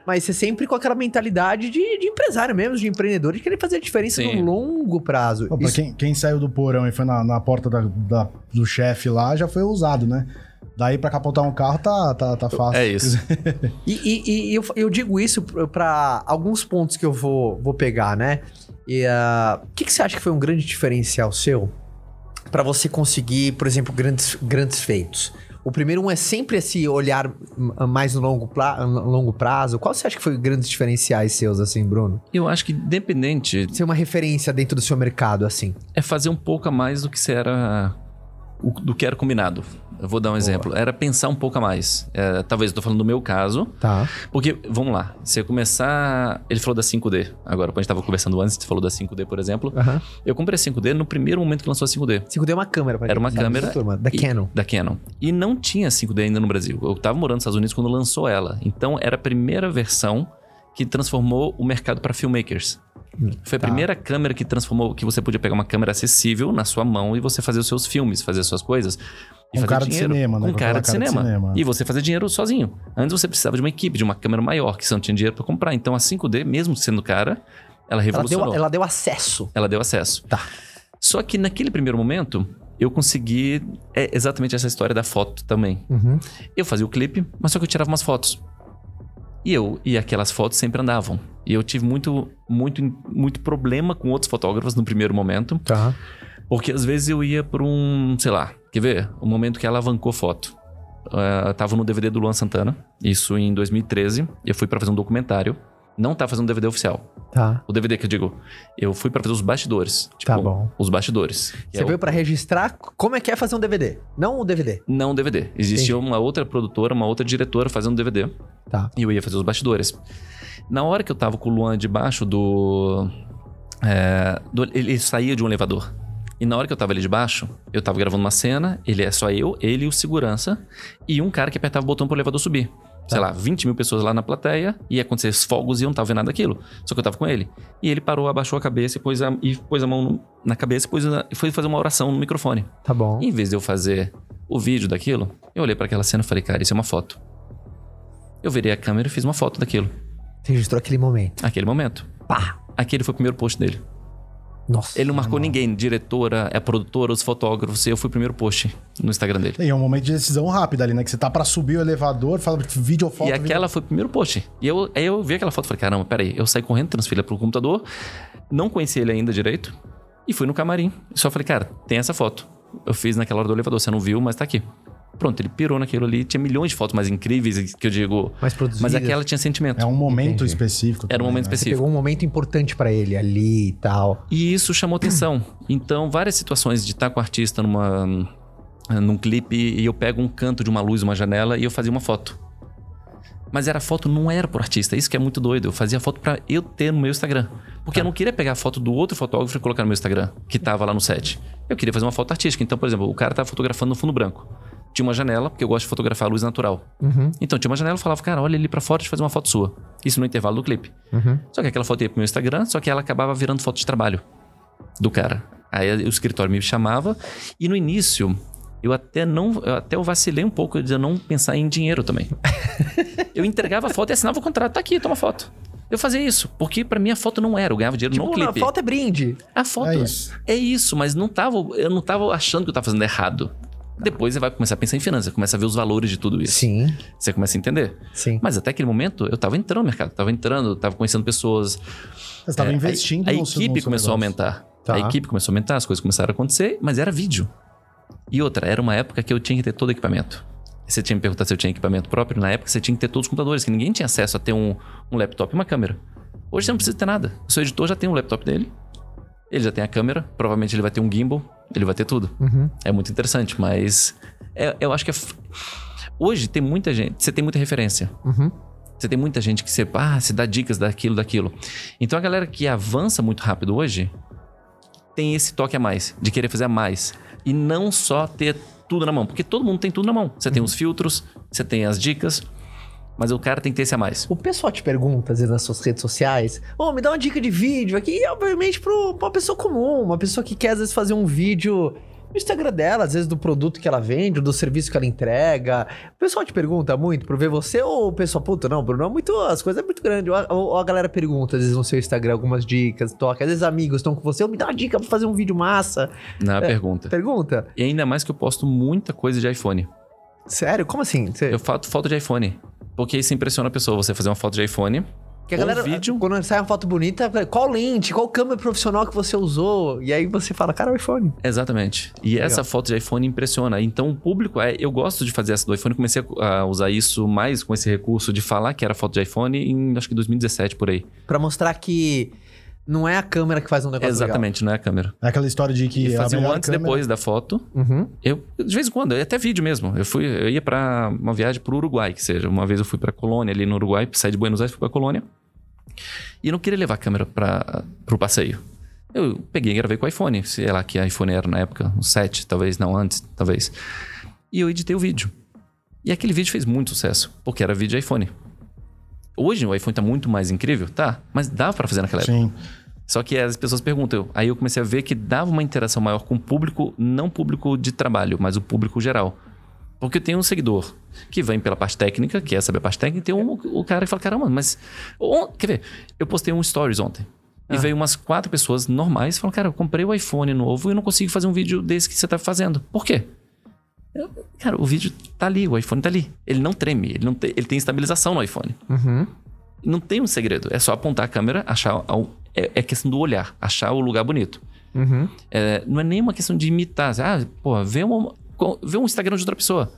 [SPEAKER 1] mas você sempre com aquela mentalidade de, de empresário mesmo, de empreendedor, de querer fazer a diferença
[SPEAKER 3] Sim.
[SPEAKER 1] no longo prazo.
[SPEAKER 2] Pô, pra
[SPEAKER 1] Isso-
[SPEAKER 2] quem, quem saiu do porão e foi na, na porta da- da- do chefe lá, já foi ousado, né? Daí pra capotar um carro tá, tá, tá fácil.
[SPEAKER 3] É isso. [laughs]
[SPEAKER 1] E, e- e eu, eu digo isso pra- pra alguns pontos que eu vou, vou pegar, né? E ah, o que, que você acha que foi um grande diferencial seu pra você conseguir, por exemplo, grandes, grandes feitos? O primeiro um é sempre esse olhar hum, mais no longo, no longo prazo. Qual você acha que foi grandes diferenciais seus, assim, Bruno?
[SPEAKER 3] Eu acho que independente
[SPEAKER 1] Ser uma referência dentro do seu mercado, assim.
[SPEAKER 3] é fazer um pouco a mais do que se era o- do que era combinado. Eu vou dar um exemplo. Era pensar um pouco a mais. É, talvez eu tô falando do meu caso,
[SPEAKER 1] Tá.
[SPEAKER 3] porque vamos lá. Se eu começar, ele falou da 5D. Agora, quando a gente tava conversando antes, você falou da 5D, por exemplo.
[SPEAKER 1] Aham.
[SPEAKER 3] Eu comprei a 5D no primeiro momento que lançou a 5D.
[SPEAKER 1] 5D é uma câmera. pra
[SPEAKER 3] Era uma
[SPEAKER 1] sabe,
[SPEAKER 3] câmera
[SPEAKER 1] turma, da
[SPEAKER 3] e-
[SPEAKER 1] Canon.
[SPEAKER 3] Da Canon. E não tinha 5D ainda no Brasil. Eu tava morando nos Estados Unidos quando lançou ela. Então era a primeira versão que transformou o mercado para filmmakers. Foi a
[SPEAKER 1] tá.
[SPEAKER 3] primeira câmera que transformou que você podia pegar uma câmera acessível na sua mão e você fazer os seus filmes, fazer as suas coisas. E
[SPEAKER 2] Com
[SPEAKER 3] fazer
[SPEAKER 2] cara de
[SPEAKER 3] dinheiro.
[SPEAKER 2] cinema, né?
[SPEAKER 3] Com cara, de,
[SPEAKER 2] cara de
[SPEAKER 3] cinema.
[SPEAKER 2] cinema.
[SPEAKER 3] E você fazer dinheiro sozinho. Antes você precisava de uma equipe, de uma câmera maior, que você não tinha dinheiro para comprar. Então a 5D, mesmo sendo cara, ela
[SPEAKER 1] Ela
[SPEAKER 3] revolucionou.
[SPEAKER 1] deu, ela deu acesso.
[SPEAKER 3] Ela deu acesso.
[SPEAKER 1] Tá.
[SPEAKER 3] Só que naquele primeiro momento, eu consegui. É exatamente essa história da foto também.
[SPEAKER 1] Uhum.
[SPEAKER 3] Eu fazia o clipe, mas só que eu tirava umas fotos. E eu e aquelas fotos sempre andavam. E eu tive muito, muito, muito problema com outros fotógrafos no primeiro momento,
[SPEAKER 1] Tá.
[SPEAKER 3] porque às vezes eu ia por um, sei lá, quer ver? O momento que ela alavancou foto. Eh, tava no DVD do Luan Santana, isso em 2013. Eu fui pra fazer um documentário. Não tá fazendo DVD oficial.
[SPEAKER 1] Tá.
[SPEAKER 3] O DVD que eu digo, eu fui pra fazer os bastidores. Tipo,
[SPEAKER 1] Tá bom.
[SPEAKER 3] Os bastidores.
[SPEAKER 1] Você veio pra registrar como é que é fazer um DVD, não o DVD.
[SPEAKER 3] Não DVD. Existia uma outra produtora, uma outra diretora fazendo DVD.
[SPEAKER 1] Tá.
[SPEAKER 3] E eu ia fazer os bastidores. Na hora que eu tava com o Luan debaixo do. é, do- ele saía de um elevador. E na hora que eu tava ali debaixo, eu tava gravando uma cena, ele é só eu, ele e o segurança, e um cara que apertava o botão pro elevador subir. Sei lá, 20 mil pessoas lá na plateia, ia acontecer os fogos e eu não tava vendo nada daquilo. Só que eu tava com ele. E ele parou, abaixou a cabeça e pôs a, e pôs a mão na cabeça e, pôs a- e foi fazer uma oração no microfone.
[SPEAKER 1] Tá bom.
[SPEAKER 3] E em vez de eu fazer o vídeo daquilo, eu olhei pra aquela cena e falei, cara, isso é uma foto. Eu virei a câmera e fiz uma foto daquilo.
[SPEAKER 1] Você registrou aquele momento.
[SPEAKER 3] Aquele momento.
[SPEAKER 1] Pá!
[SPEAKER 3] Aquele foi o primeiro post dele.
[SPEAKER 1] Nossa.
[SPEAKER 3] Ele não marcou ninguém, diretora, é produtora, os fotógrafos. Eu fui o primeiro post no Instagram dele.
[SPEAKER 2] E é um momento de decisão rápida ali, né? Que você tá pra subir o elevador, fala vídeo ou foto.
[SPEAKER 3] e aquela foi o primeiro post. E eu, aí eu vi aquela foto e falei, caramba, peraí. Eu saí correndo, transferi pro computador, não conheci ele ainda direito, e fui no camarim. Só falei, cara, tem essa foto. Eu fiz naquela hora do elevador, você não viu, mas tá aqui. Pronto, ele pirou naquilo ali. Tinha milhões de fotos mais incríveis que eu digo.
[SPEAKER 1] Mais produzidas.
[SPEAKER 3] Mas aquela tinha sentimento.
[SPEAKER 2] É um momento
[SPEAKER 1] Entendi.
[SPEAKER 2] específico.
[SPEAKER 3] Era um momento
[SPEAKER 2] né?
[SPEAKER 1] Você
[SPEAKER 3] específico.
[SPEAKER 1] pegou um momento importante pra ele ali e tal.
[SPEAKER 3] E isso chamou atenção. [clears throat] Então, várias situações de estar com o artista numa, num clipe e eu pego um canto de uma luz, uma janela e eu fazia uma foto. Mas era foto, não era pro artista. Isso que é muito doido. Eu fazia foto pra eu ter no meu Instagram. Porque eu não queria pegar a foto do outro fotógrafo e colocar no meu Instagram, que tava lá no set. Eu queria fazer uma foto artística. Então, por exemplo, o cara tava fotografando no fundo branco. Tinha uma janela, porque eu gosto de fotografar a luz natural.
[SPEAKER 1] Uhum.
[SPEAKER 3] Então, tinha uma janela e falava, cara, olha ali pra fora, deixa eu fazer uma foto sua. Isso no intervalo do clipe.
[SPEAKER 1] Uhum.
[SPEAKER 3] Só que aquela foto ia pro meu Instagram, só que ela acabava virando foto de trabalho do cara. Aí o escritório me chamava e no início eu até não, eu até eu vacilei um pouco de eu não pensar em dinheiro também. [laughs] eu entregava a foto e assinava o contrato, tá aqui, toma foto. Eu fazia isso, porque pra mim a foto não era, eu ganhava dinheiro no
[SPEAKER 1] Tipo, na
[SPEAKER 3] clipe.
[SPEAKER 1] foto é brinde.
[SPEAKER 3] A foto É
[SPEAKER 2] isso.
[SPEAKER 3] isso. é isso, mas não tava, eu não tava achando que eu tava fazendo errado. Depois você vai começar a pensar em finanças, começa a ver os valores de tudo isso.
[SPEAKER 1] Sim,
[SPEAKER 3] Você começa a entender.
[SPEAKER 1] sim.
[SPEAKER 3] Mas até aquele momento eu tava entrando no mercado, tava entrando, tava conhecendo pessoas,
[SPEAKER 2] Você estava
[SPEAKER 3] é,
[SPEAKER 2] investindo
[SPEAKER 3] A, a equipe começou a
[SPEAKER 2] negócio.
[SPEAKER 3] aumentar.
[SPEAKER 1] Tá.
[SPEAKER 3] A equipe começou a aumentar, as coisas começaram a acontecer, mas era vídeo. E outra, era uma época que eu tinha que ter todo o equipamento. Você tinha me perguntado se eu tinha equipamento próprio. Na época você tinha que ter todos os computadores, que ninguém tinha acesso a ter um, um laptop e uma câmera. Hoje você não precisa ter nada. O seu editor já tem um laptop dele, ele já tem a câmera, provavelmente ele vai ter um gimbal, ele vai ter tudo.
[SPEAKER 1] Uhum.
[SPEAKER 3] É muito interessante, mas é- eu acho que é hoje tem muita gente, você tem muita referência.
[SPEAKER 1] Uhum.
[SPEAKER 3] Você tem muita gente que você, ah, se dá dicas daquilo, daquilo. Então a galera que avança muito rápido hoje tem esse toque a mais, de querer fazer a mais. E não só ter tudo na mão, porque todo mundo tem tudo na mão. Você tem os filtros, você tem as dicas, mas o cara tem que ter esse a mais.
[SPEAKER 1] O pessoal te pergunta, às vezes, nas suas redes sociais, ô, me dá uma dica de vídeo aqui, obviamente, pro, pra uma pessoa comum, uma pessoa que quer, às vezes, fazer um vídeo no Instagram dela, às vezes, do produto que ela vende, ou do serviço que ela entrega. O pessoal te pergunta muito por ver você, ou o pessoal, puta, não, Bruno, é muito, as coisas é muito grandes. Ou, a- ou a galera pergunta, às vezes, no seu Instagram, algumas dicas, toca. Às vezes, amigos estão com você, ô, me dá uma dica pra fazer um vídeo massa.
[SPEAKER 3] Na
[SPEAKER 1] É.
[SPEAKER 3] pergunta.
[SPEAKER 1] Pergunta.
[SPEAKER 3] E ainda mais que eu posto muita coisa de iPhone.
[SPEAKER 1] Sério? Como assim? Você...
[SPEAKER 3] Eu faço foto de iPhone. Porque isso impressiona a pessoa, você fazer uma foto de iPhone.
[SPEAKER 1] Porque a galera,
[SPEAKER 3] vídeo.
[SPEAKER 1] quando sai uma foto bonita, qual lente, qual câmera profissional que você usou? E aí você fala, cara, o iPhone.
[SPEAKER 3] Exatamente. E
[SPEAKER 1] Legal.
[SPEAKER 3] essa foto de iPhone impressiona. Então o público, é, eu gosto de fazer essa do iPhone. Comecei a, a usar isso mais com esse recurso de falar que era foto de iPhone em acho que 2017 por aí.
[SPEAKER 1] Pra mostrar que não é a câmera que faz um negócio
[SPEAKER 3] Exatamente, não é a câmera.
[SPEAKER 2] É aquela história de que
[SPEAKER 3] fazia um antes e
[SPEAKER 2] câmera-
[SPEAKER 3] depois da foto.
[SPEAKER 1] legal. Uhum.
[SPEAKER 3] Eu, de vez em quando, até vídeo mesmo. Eu fui, eu ia pra uma viagem pro Uruguai, que seja. Uma vez eu fui pra Colônia ali no Uruguai, saí de Buenos Aires, fui pra Colônia. E eu não queria levar a câmera pra, pro passeio. Eu peguei e gravei com o iPhone. Sei lá que iPhone era na época, um 7, talvez, não antes, talvez. E eu editei o vídeo. E aquele vídeo fez muito sucesso, porque era vídeo iPhone. Hoje o iPhone tá muito mais incrível, tá? Mas dava pra fazer naquela época.
[SPEAKER 2] Sim.
[SPEAKER 3] Só que as pessoas perguntam. Aí eu comecei a ver que dava uma interação maior com o público, não público de trabalho, mas o público geral. Porque eu tenho um seguidor que vem pela parte técnica, que é saber a parte técnica, e tem um, o cara que fala: caramba, mas. Quer ver? Eu postei um stories ontem. E veio umas quatro pessoas normais e falaram: cara, eu comprei o iPhone novo e não consigo fazer um vídeo desse que você tá fazendo. Por quê? Eu- cara, o vídeo tá ali, o iPhone tá ali. Ele não treme, ele, não tem, ele tem estabilização no iPhone.
[SPEAKER 1] Uhum.
[SPEAKER 3] Não tem um segredo. É só apontar a câmera, achar. É, é questão do olhar, achar o lugar bonito.
[SPEAKER 1] Uhum.
[SPEAKER 3] É, não é nem uma questão de imitar. Ah, pô, vê, uma, vê um Instagram de outra pessoa.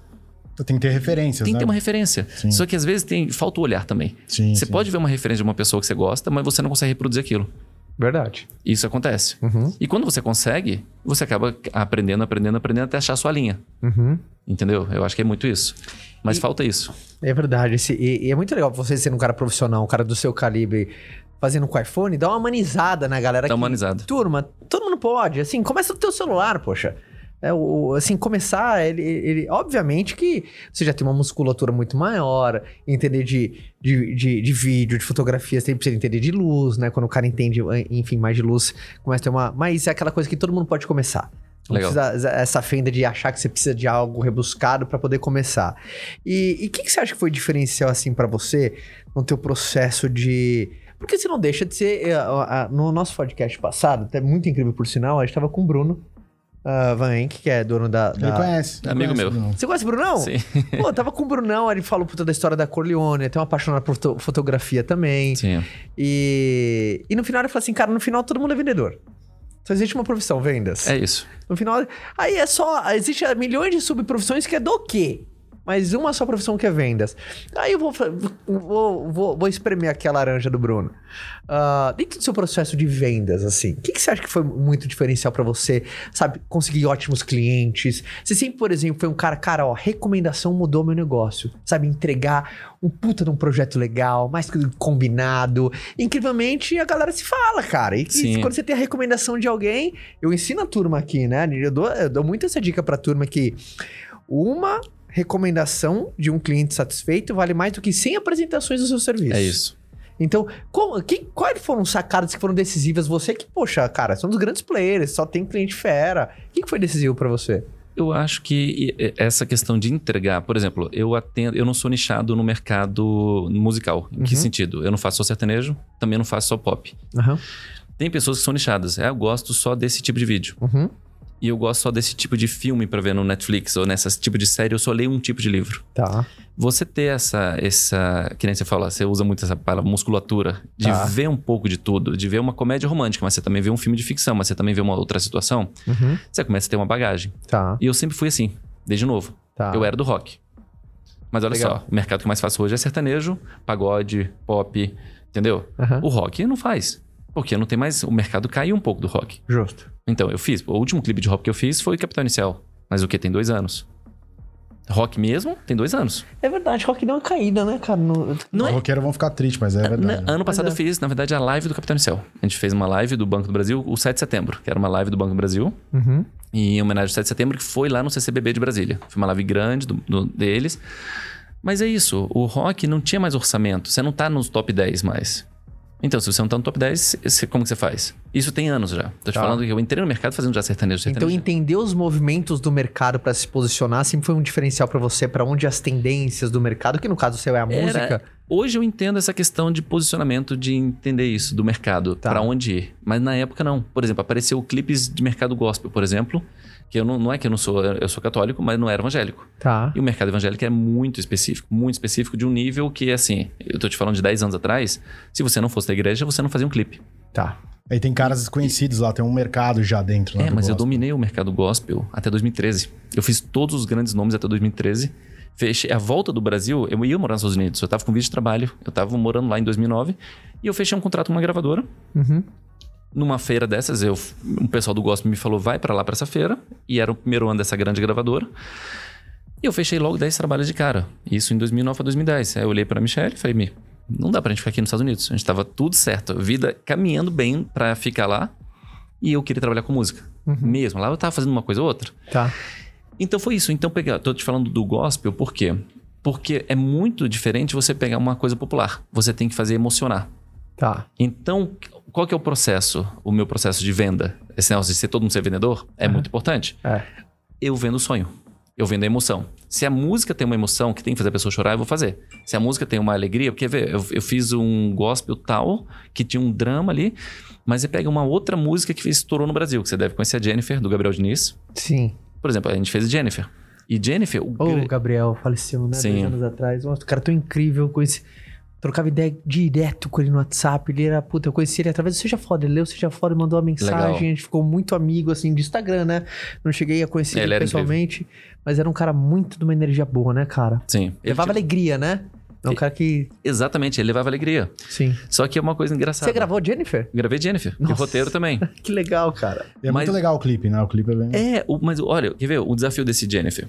[SPEAKER 2] Tem que ter referências,
[SPEAKER 3] Tem que
[SPEAKER 2] né?
[SPEAKER 3] ter uma referência.
[SPEAKER 2] Sim.
[SPEAKER 3] Só que às vezes tem, falta o olhar também.
[SPEAKER 2] Sim,
[SPEAKER 3] você
[SPEAKER 2] sim.
[SPEAKER 3] pode ver uma referência de uma pessoa que você gosta, mas você não consegue reproduzir aquilo.
[SPEAKER 1] Verdade.
[SPEAKER 3] Isso acontece.
[SPEAKER 1] Uhum.
[SPEAKER 3] E quando você consegue, você acaba aprendendo, aprendendo, aprendendo até achar a sua linha.
[SPEAKER 1] Uhum.
[SPEAKER 3] Entendeu? Eu acho que é muito isso. Mas falta isso.
[SPEAKER 1] É verdade. Esse, e, e é muito legal você sendo um cara profissional, um cara do seu calibre, fazendo com iPhone, dá uma humanizada na galera
[SPEAKER 3] Dá uma humanizada.
[SPEAKER 1] Turma, todo mundo pode. Assim, começa do teu celular, poxa. É, o, assim, começar, ele, ele- Obviamente que você já tem uma musculatura muito maior, entender de, de, de, de vídeo, de fotografia, você precisa entender de luz, né? Quando o cara entende, enfim, mais de luz, começa a ter uma. Mas é aquela coisa que todo mundo pode começar. Não
[SPEAKER 3] Legal.
[SPEAKER 1] precisa essa fenda de achar que você precisa de algo rebuscado para poder começar. E o que, que você acha que foi diferencial, assim, para você no teu processo de. Porque você não deixa de ser. eh, No nosso podcast passado, até muito incrível por sinal, a gente tava com o Bruno ah, Van Enck, que é dono da.
[SPEAKER 2] Ele
[SPEAKER 1] da-
[SPEAKER 2] conhece. ele
[SPEAKER 3] Amigo
[SPEAKER 2] conhece,
[SPEAKER 3] meu.
[SPEAKER 2] Bruno.
[SPEAKER 1] Você conhece o Brunão?
[SPEAKER 3] Sim. [laughs]
[SPEAKER 1] Pô, eu tava com o Brunão, ele falou puta da história da Corleone, tem uma apaixonada por foto- fotografia também.
[SPEAKER 3] Sim.
[SPEAKER 1] E, e no final ele falou assim, cara, no final todo mundo é vendedor. Só existe uma profissão, vendas.
[SPEAKER 3] É isso.
[SPEAKER 1] No final, aí é só. Existe milhões de subprofissões que é do quê? Mas uma só profissão que é vendas. Aí eu vou, vou, vou, vou espremer aqui a laranja do Bruno. Ah, dentro do seu processo de vendas, assim, o que, que você acha que foi muito diferencial pra você? Sabe, conseguir ótimos clientes? Você sempre, por exemplo, foi um cara, cara, ó, recomendação mudou meu negócio. Sabe, entregar um puta de um projeto legal, mais que combinado. Incrivelmente, a galera se fala, cara. E, e quando você tem a recomendação de alguém, eu ensino a turma aqui, né? Eu dou, eu dou muito essa dica pra turma que uma recomendação de um cliente satisfeito vale mais do que 100 apresentações do seu serviço.
[SPEAKER 3] É isso.
[SPEAKER 1] Então, que, quais foram sacadas que foram decisivas? Você que, poxa, cara, são dos grandes players, só tem cliente fera. O que, que foi decisivo pra você?
[SPEAKER 3] Eu acho que essa questão de entregar, por exemplo, eu atendo, eu não sou nichado no mercado musical. Em que
[SPEAKER 1] Uhum.
[SPEAKER 3] sentido? Eu não faço só sertanejo, também não faço só pop.
[SPEAKER 1] Aham.
[SPEAKER 3] Tem pessoas que são nichadas. É, eu gosto só desse tipo de vídeo.
[SPEAKER 1] Uhum.
[SPEAKER 3] E eu gosto só desse tipo de filme pra ver no Netflix ou nesse tipo de série. Eu só leio um tipo de livro.
[SPEAKER 1] Tá.
[SPEAKER 3] Você ter essa, essa, que nem você fala, você usa muito essa palavra musculatura, de
[SPEAKER 1] Tá.
[SPEAKER 3] ver um pouco de tudo, de ver uma comédia romântica, mas você também vê um filme de ficção, mas você também vê uma outra situação,
[SPEAKER 1] Uhum.
[SPEAKER 3] você começa a ter uma bagagem.
[SPEAKER 1] Tá.
[SPEAKER 3] E eu sempre fui assim, desde novo.
[SPEAKER 1] Tá.
[SPEAKER 3] Eu era do rock. Mas olha
[SPEAKER 1] Legal.
[SPEAKER 3] só, o mercado que mais faço hoje é sertanejo, pagode, pop, entendeu?
[SPEAKER 1] Aham.
[SPEAKER 3] O rock não faz. Porque não tem mais. O mercado caiu um pouco do rock.
[SPEAKER 1] Justo.
[SPEAKER 3] Então, eu fiz. O último clipe de rock que eu fiz foi Capital Inicial. Mas o que? Tem dois anos. Rock mesmo, tem dois anos.
[SPEAKER 1] É verdade, rock deu uma caída, né, cara? No...
[SPEAKER 3] Não
[SPEAKER 2] Os
[SPEAKER 3] é.
[SPEAKER 2] roqueiros vão ficar tristes, mas é verdade.
[SPEAKER 3] Na- ano passado
[SPEAKER 1] é.
[SPEAKER 3] eu fiz, na verdade, a live do Capital Inicial. A gente fez uma live do Banco do Brasil, o 7 de setembro, que era uma live do Banco do Brasil,
[SPEAKER 1] Uhum.
[SPEAKER 3] em homenagem ao 7 de setembro, que foi lá no CCBB de Brasília. Foi uma live grande do- do- deles. Mas é isso, o rock não tinha mais orçamento. Você não tá nos top 10 mais. Então, se você não tá no top 10, você- como que você faz? Isso tem anos já. Tô te
[SPEAKER 1] Tá.
[SPEAKER 3] falando que eu entrei no mercado fazendo já sertanejo.
[SPEAKER 1] Então,
[SPEAKER 3] sertanejo.
[SPEAKER 1] entender os movimentos do mercado pra se posicionar sempre foi um diferencial pra você, pra onde as tendências do mercado, que no caso seu é a
[SPEAKER 3] Era-
[SPEAKER 1] música.
[SPEAKER 3] Hoje eu entendo essa questão de posicionamento, de entender isso do mercado,
[SPEAKER 1] Tá.
[SPEAKER 3] pra onde ir. Mas na época não. Por exemplo, apareceu clipes de mercado gospel, por exemplo, que eu não, não é que eu não sou, eu sou católico, mas não era evangélico.
[SPEAKER 1] Tá.
[SPEAKER 3] E o mercado evangélico é muito específico, muito específico de um nível que, assim, eu tô te falando de 10 anos atrás, se você não fosse da igreja, você não fazia um clipe.
[SPEAKER 1] Tá.
[SPEAKER 2] Aí tem caras desconhecidos lá, tem um mercado já dentro. lá
[SPEAKER 3] É, mas eu dominei o mercado gospel até 2013. Eu fiz todos os grandes nomes até 2013. Fechei a volta do Brasil, eu ia morar nos Estados Unidos. Eu tava com visto de trabalho, eu tava morando lá em 2009 e eu fechei um contrato com uma gravadora.
[SPEAKER 1] Uhum.
[SPEAKER 3] Numa feira dessas, eu, um pessoal do gospel me falou: vai pra lá pra essa feira. E era o primeiro ano dessa grande gravadora. E eu fechei logo 10 trabalhos de cara. Isso em 2009 a 2010. Aí eu olhei pra Michelle e falei: Mi, não dá pra gente ficar aqui nos Estados Unidos. A gente tava tudo certo, vida caminhando bem pra ficar lá. E eu queria trabalhar com música. Mesmo. Lá eu tava fazendo uma coisa ou outra.
[SPEAKER 1] Tá.
[SPEAKER 3] Então foi isso. Então pegar, tô te falando do gospel, por quê? Porque é muito diferente você pegar uma coisa popular. Você tem que fazer emocionar.
[SPEAKER 1] Tá.
[SPEAKER 3] Então, qual que é o processo? O meu processo de venda? Esse negócio de ser todo mundo ser vendedor é muito importante.
[SPEAKER 1] É.
[SPEAKER 3] Eu vendo o sonho. Eu vendo a emoção. Se a música tem uma emoção que tem que fazer a pessoa chorar, eu vou fazer. Se a música tem uma alegria, porque vê, eu, eu fiz um gospel tal, que tinha um drama ali, mas você pega uma outra música que estourou no Brasil, que você deve conhecer a Jennifer, do Gabriel Diniz.
[SPEAKER 1] Sim.
[SPEAKER 3] Por exemplo, a gente fez Jennifer. E Jennifer, o gra-
[SPEAKER 1] o Gabriel faleceu, né?
[SPEAKER 3] Sim.
[SPEAKER 1] Dois anos atrás. Nossa, o cara tão incrível. Eu conheci... Trocava ideia direto com ele no WhatsApp. Ele era, puta, eu conheci ele através do Seja Foda. Ele leu Seja Foda, mandou uma mensagem.
[SPEAKER 3] Legal.
[SPEAKER 1] A gente ficou muito amigo, assim, de Instagram, né? Não cheguei a conhecer ele,
[SPEAKER 3] ele
[SPEAKER 1] pessoalmente. Mas era um cara muito de uma energia boa, né, cara?
[SPEAKER 3] Sim.
[SPEAKER 1] Levava
[SPEAKER 3] tinha-
[SPEAKER 1] alegria, né? É um cara que.
[SPEAKER 3] Exatamente, ele levava alegria.
[SPEAKER 1] Sim.
[SPEAKER 3] Só que é uma coisa engraçada.
[SPEAKER 1] Você gravou Jennifer?
[SPEAKER 3] Gravei Jennifer. E
[SPEAKER 1] Nossa.
[SPEAKER 3] roteiro também. [laughs]
[SPEAKER 1] Que legal, cara.
[SPEAKER 2] E é
[SPEAKER 3] Mas-
[SPEAKER 2] muito legal o clipe, né? O clipe é bem...
[SPEAKER 3] É, o- mas olha, quer ver? O desafio desse Jennifer.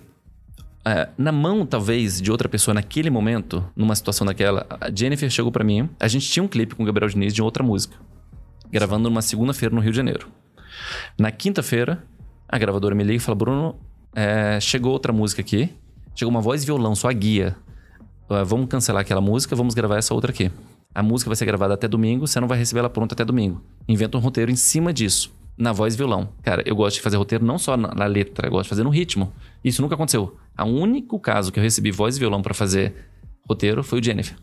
[SPEAKER 3] É, na mão, talvez, de outra pessoa naquele momento, numa situação daquela, a Jennifer chegou pra mim. A gente tinha um clipe com o Gabriel Diniz de outra música. Gravando numa segunda-feira no Rio de Janeiro. Na quinta-feira, a gravadora me liga e fala: Bruno, é, chegou outra música aqui. Chegou uma voz e violão, só a guia. Ah, vamos cancelar aquela música, vamos gravar essa outra aqui. A música vai ser gravada até domingo, você não vai receber ela pronta até domingo. Inventa um roteiro em cima disso, na voz e violão. Cara, eu gosto de fazer roteiro não só na, na letra, eu gosto de fazer no ritmo. Isso nunca aconteceu. O único caso que eu recebi voz e violão pra fazer roteiro foi o Jennifer.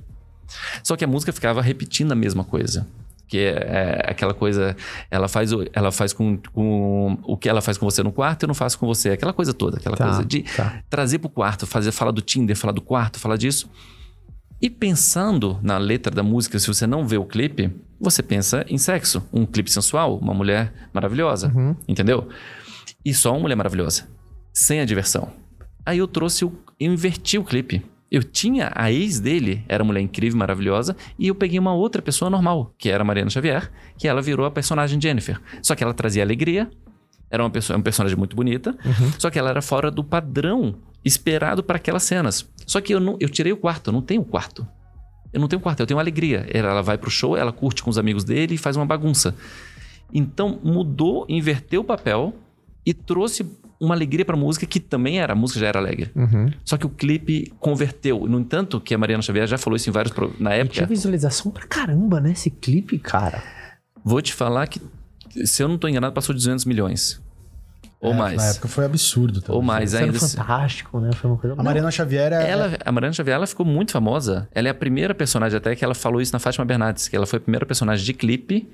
[SPEAKER 3] Só que a música ficava repetindo a mesma coisa. Que é, é aquela coisa, ela faz, ela faz com, com o que ela faz com você no quarto, eu não faço com você. Aquela coisa toda, aquela
[SPEAKER 1] Tá,
[SPEAKER 3] coisa de
[SPEAKER 1] tá.
[SPEAKER 3] trazer pro quarto, fazer, falar do Tinder, falar do quarto, falar disso. E pensando na letra da música, se você não vê o clipe, você pensa em sexo. Um clipe sensual, uma mulher maravilhosa, entendeu? E só uma mulher maravilhosa, sem a diversão. Aí eu trouxe o. Eu inverti o clipe. Eu tinha a ex dele, era uma mulher incrível, maravilhosa, e eu peguei uma outra pessoa normal, que era a Mariana Xavier, que ela virou a personagem Jennifer. Só que ela trazia alegria, era uma pessoa, um personagem muito bonita, só que ela era fora do padrão esperado para aquelas cenas. Só que eu não, eu tirei o quarto, eu não tenho quarto. Eu não tenho quarto, eu tenho alegria. Ela, ela vai pro show, ela curte com os amigos dele e faz uma bagunça. Então mudou, inverteu o papel e trouxe uma alegria pra música que também era, a música já era alegre.
[SPEAKER 1] Uhum.
[SPEAKER 3] Só que o clipe converteu. No entanto, que a Mariana Xavier já falou isso em vários pro- na
[SPEAKER 1] E
[SPEAKER 3] época.
[SPEAKER 1] tinha visualização pra caramba, né? Esse clipe, cara.
[SPEAKER 3] Vou te falar que se eu não tô enganado, passou de 200 milhões. Ou
[SPEAKER 2] É,
[SPEAKER 3] mais.
[SPEAKER 2] Na época foi absurdo também.
[SPEAKER 3] Ou mais
[SPEAKER 1] Isso
[SPEAKER 3] ainda. se-
[SPEAKER 1] fantástico, né? Foi uma coisa...
[SPEAKER 2] A Mariana Xavier é...
[SPEAKER 3] Ela, a Mariana Xavier, ela ficou muito famosa. Ela é a primeira personagem, até que ela falou isso na Fátima Bernardes, que ela foi a primeira personagem de clipe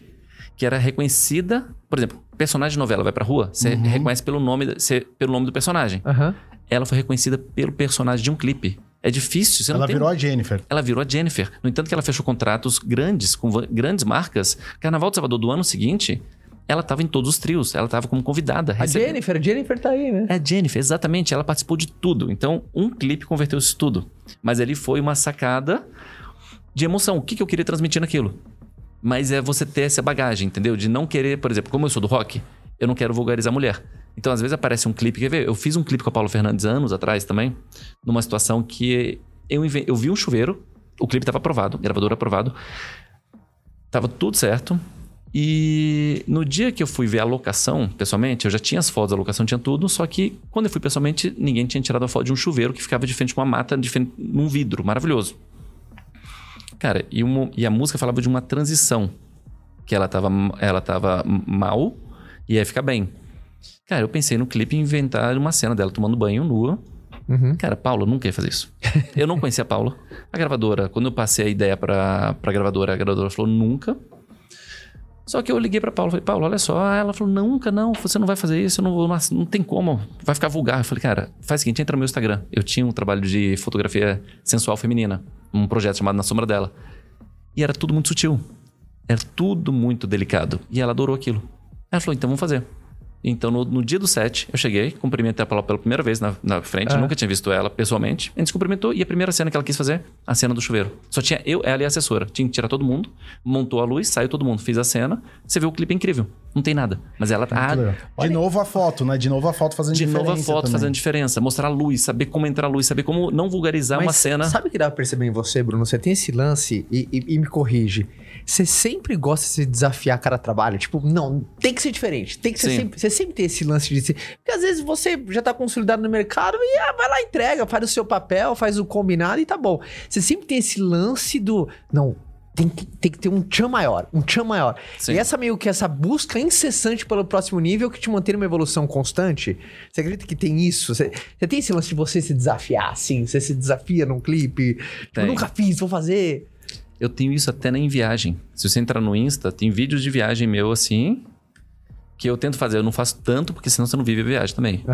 [SPEAKER 3] que era reconhecida. Por exemplo, personagem de novela vai pra rua, você
[SPEAKER 2] Uhum.
[SPEAKER 3] reconhece pelo nome, você- pelo nome do personagem.
[SPEAKER 1] Aham.
[SPEAKER 3] Ela foi reconhecida pelo personagem de um clipe. É difícil, você não
[SPEAKER 2] Ela
[SPEAKER 3] tem...
[SPEAKER 2] virou a Jennifer.
[SPEAKER 3] Ela virou a Jennifer. No entanto, que ela fechou contratos grandes, com grandes marcas. Carnaval de Salvador do ano seguinte, ela estava em todos os trios. Ela estava como convidada.
[SPEAKER 1] A
[SPEAKER 3] recebe-
[SPEAKER 1] Jennifer, a Jennifer tá aí, né?
[SPEAKER 3] É a Jennifer, exatamente. Ela participou de tudo. Então, um clipe converteu isso tudo. Mas ali foi uma sacada de emoção. O que, que eu queria transmitir naquilo? Mas é você ter essa bagagem, entendeu? De não querer, por exemplo, como eu sou do rock, eu não quero vulgarizar mulher. Então, às vezes aparece um clipe, quer ver? Eu fiz um clipe com a Paulo Fernandes anos atrás também, numa situação que eu, eu vi um chuveiro, o clipe estava aprovado, gravador aprovado, tava tudo certo. E no dia que eu fui ver a locação, pessoalmente, eu já tinha as fotos da locação, tinha tudo, só que quando eu fui pessoalmente, ninguém tinha tirado a foto de um chuveiro que ficava de frente com uma mata, de frente num vidro, maravilhoso. Cara, e, uma- e a música falava de uma transição. Que ela tava, ela tava mal e ia ficar bem. Cara, eu pensei no clipe inventar uma cena dela tomando banho nua,
[SPEAKER 1] Uhum.
[SPEAKER 3] Cara, Paulo nunca ia fazer isso. Eu não conhecia a Paula. A gravadora, quando eu passei a ideia pra, pra gravadora, a gravadora falou nunca. Só que eu liguei pra Paula, falei, Paula, olha só. Ela falou, nunca, não, você não vai fazer isso, não, não, não tem como, vai ficar vulgar. Eu falei, cara, faz o seguinte, entra no meu Instagram. Eu tinha um trabalho de fotografia sensual feminina, um projeto chamado Na Sombra Dela. E era tudo muito sutil. Era tudo muito delicado. E ela adorou aquilo. Ela falou, então vamos fazer. Então, no, no dia do set, eu cheguei, cumprimentei a Paula pela primeira vez na, na frente.
[SPEAKER 1] Ah.
[SPEAKER 3] Nunca tinha visto ela pessoalmente. A gente se cumprimentou e a primeira cena que ela quis fazer, a cena do chuveiro. Só tinha eu, ela e a assessora. Tinha que tirar todo mundo, montou a luz, saiu todo mundo, fiz a cena. Você vê o clipe é incrível. Não tem nada. Mas ela tá.
[SPEAKER 2] Legal. De novo a foto, né? De novo a foto fazendo
[SPEAKER 3] De
[SPEAKER 2] diferença
[SPEAKER 3] novo a foto
[SPEAKER 2] também.
[SPEAKER 3] fazendo diferença, mostrar a luz, saber como entrar a luz, saber como não vulgarizar uma
[SPEAKER 1] Mas
[SPEAKER 3] cena.
[SPEAKER 1] Sabe o que dá pra perceber em você, Bruno? Você tem esse lance e, e- e me corrige. Você sempre gosta de se desafiar cada trabalho. Tipo, não, tem que ser diferente. Tem que ser
[SPEAKER 3] Sim.
[SPEAKER 1] sempre. Você sempre tem esse lance de ser. Porque às vezes você já tá consolidado no mercado e ah, vai lá, entrega, faz o seu papel, faz o combinado e tá bom. Você sempre tem esse lance do. Não. Tem que, tem que ter um tchan maior, um tchan maior.
[SPEAKER 3] Sim.
[SPEAKER 1] E essa meio que essa busca incessante pelo próximo nível que te mantém numa evolução constante. Você acredita que tem isso? Você, você tem esse lance de você se desafiar, assim? Você se desafia num clipe? Tipo, nunca fiz, vou fazer.
[SPEAKER 3] Eu tenho isso até nem em viagem. Se você entrar no Insta, tem vídeos de viagem meu assim. Que eu tento fazer. Eu não faço tanto, porque senão você não vive a viagem também.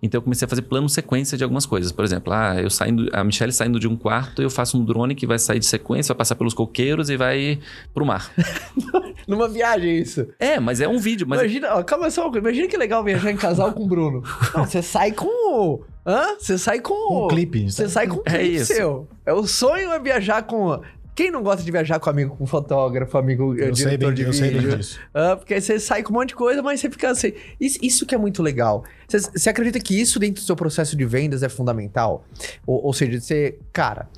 [SPEAKER 3] Então eu comecei a fazer plano sequência de algumas coisas. Por exemplo, ah, eu saindo, a Michelle saindo de um quarto, eu faço um drone que vai sair de sequência, vai passar pelos coqueiros e vai pro mar. [laughs]
[SPEAKER 1] Numa viagem, isso.
[SPEAKER 3] É, mas é um vídeo, mas
[SPEAKER 1] Imagina, ó, calma só uma coisa. Imagina que legal viajar em casal com o Bruno. Não, você sai com o. Hã? Você sai com o.
[SPEAKER 2] um clipe.
[SPEAKER 1] Você sai com um
[SPEAKER 3] É
[SPEAKER 1] clipe
[SPEAKER 3] isso.
[SPEAKER 1] seu. É o sonho é viajar com. Quem não gosta de viajar com amigo, com fotógrafo, amigo eh,
[SPEAKER 2] Eu sei
[SPEAKER 1] diretor
[SPEAKER 2] bem,
[SPEAKER 1] de
[SPEAKER 2] eu sei bem
[SPEAKER 1] vídeo?
[SPEAKER 2] disso.
[SPEAKER 1] Ah, porque você sai com um monte de coisa, mas você fica assim. Isso, isso que é muito legal. Você, você acredita que isso dentro do seu processo de vendas é fundamental? Ou, ou seja, você, cara,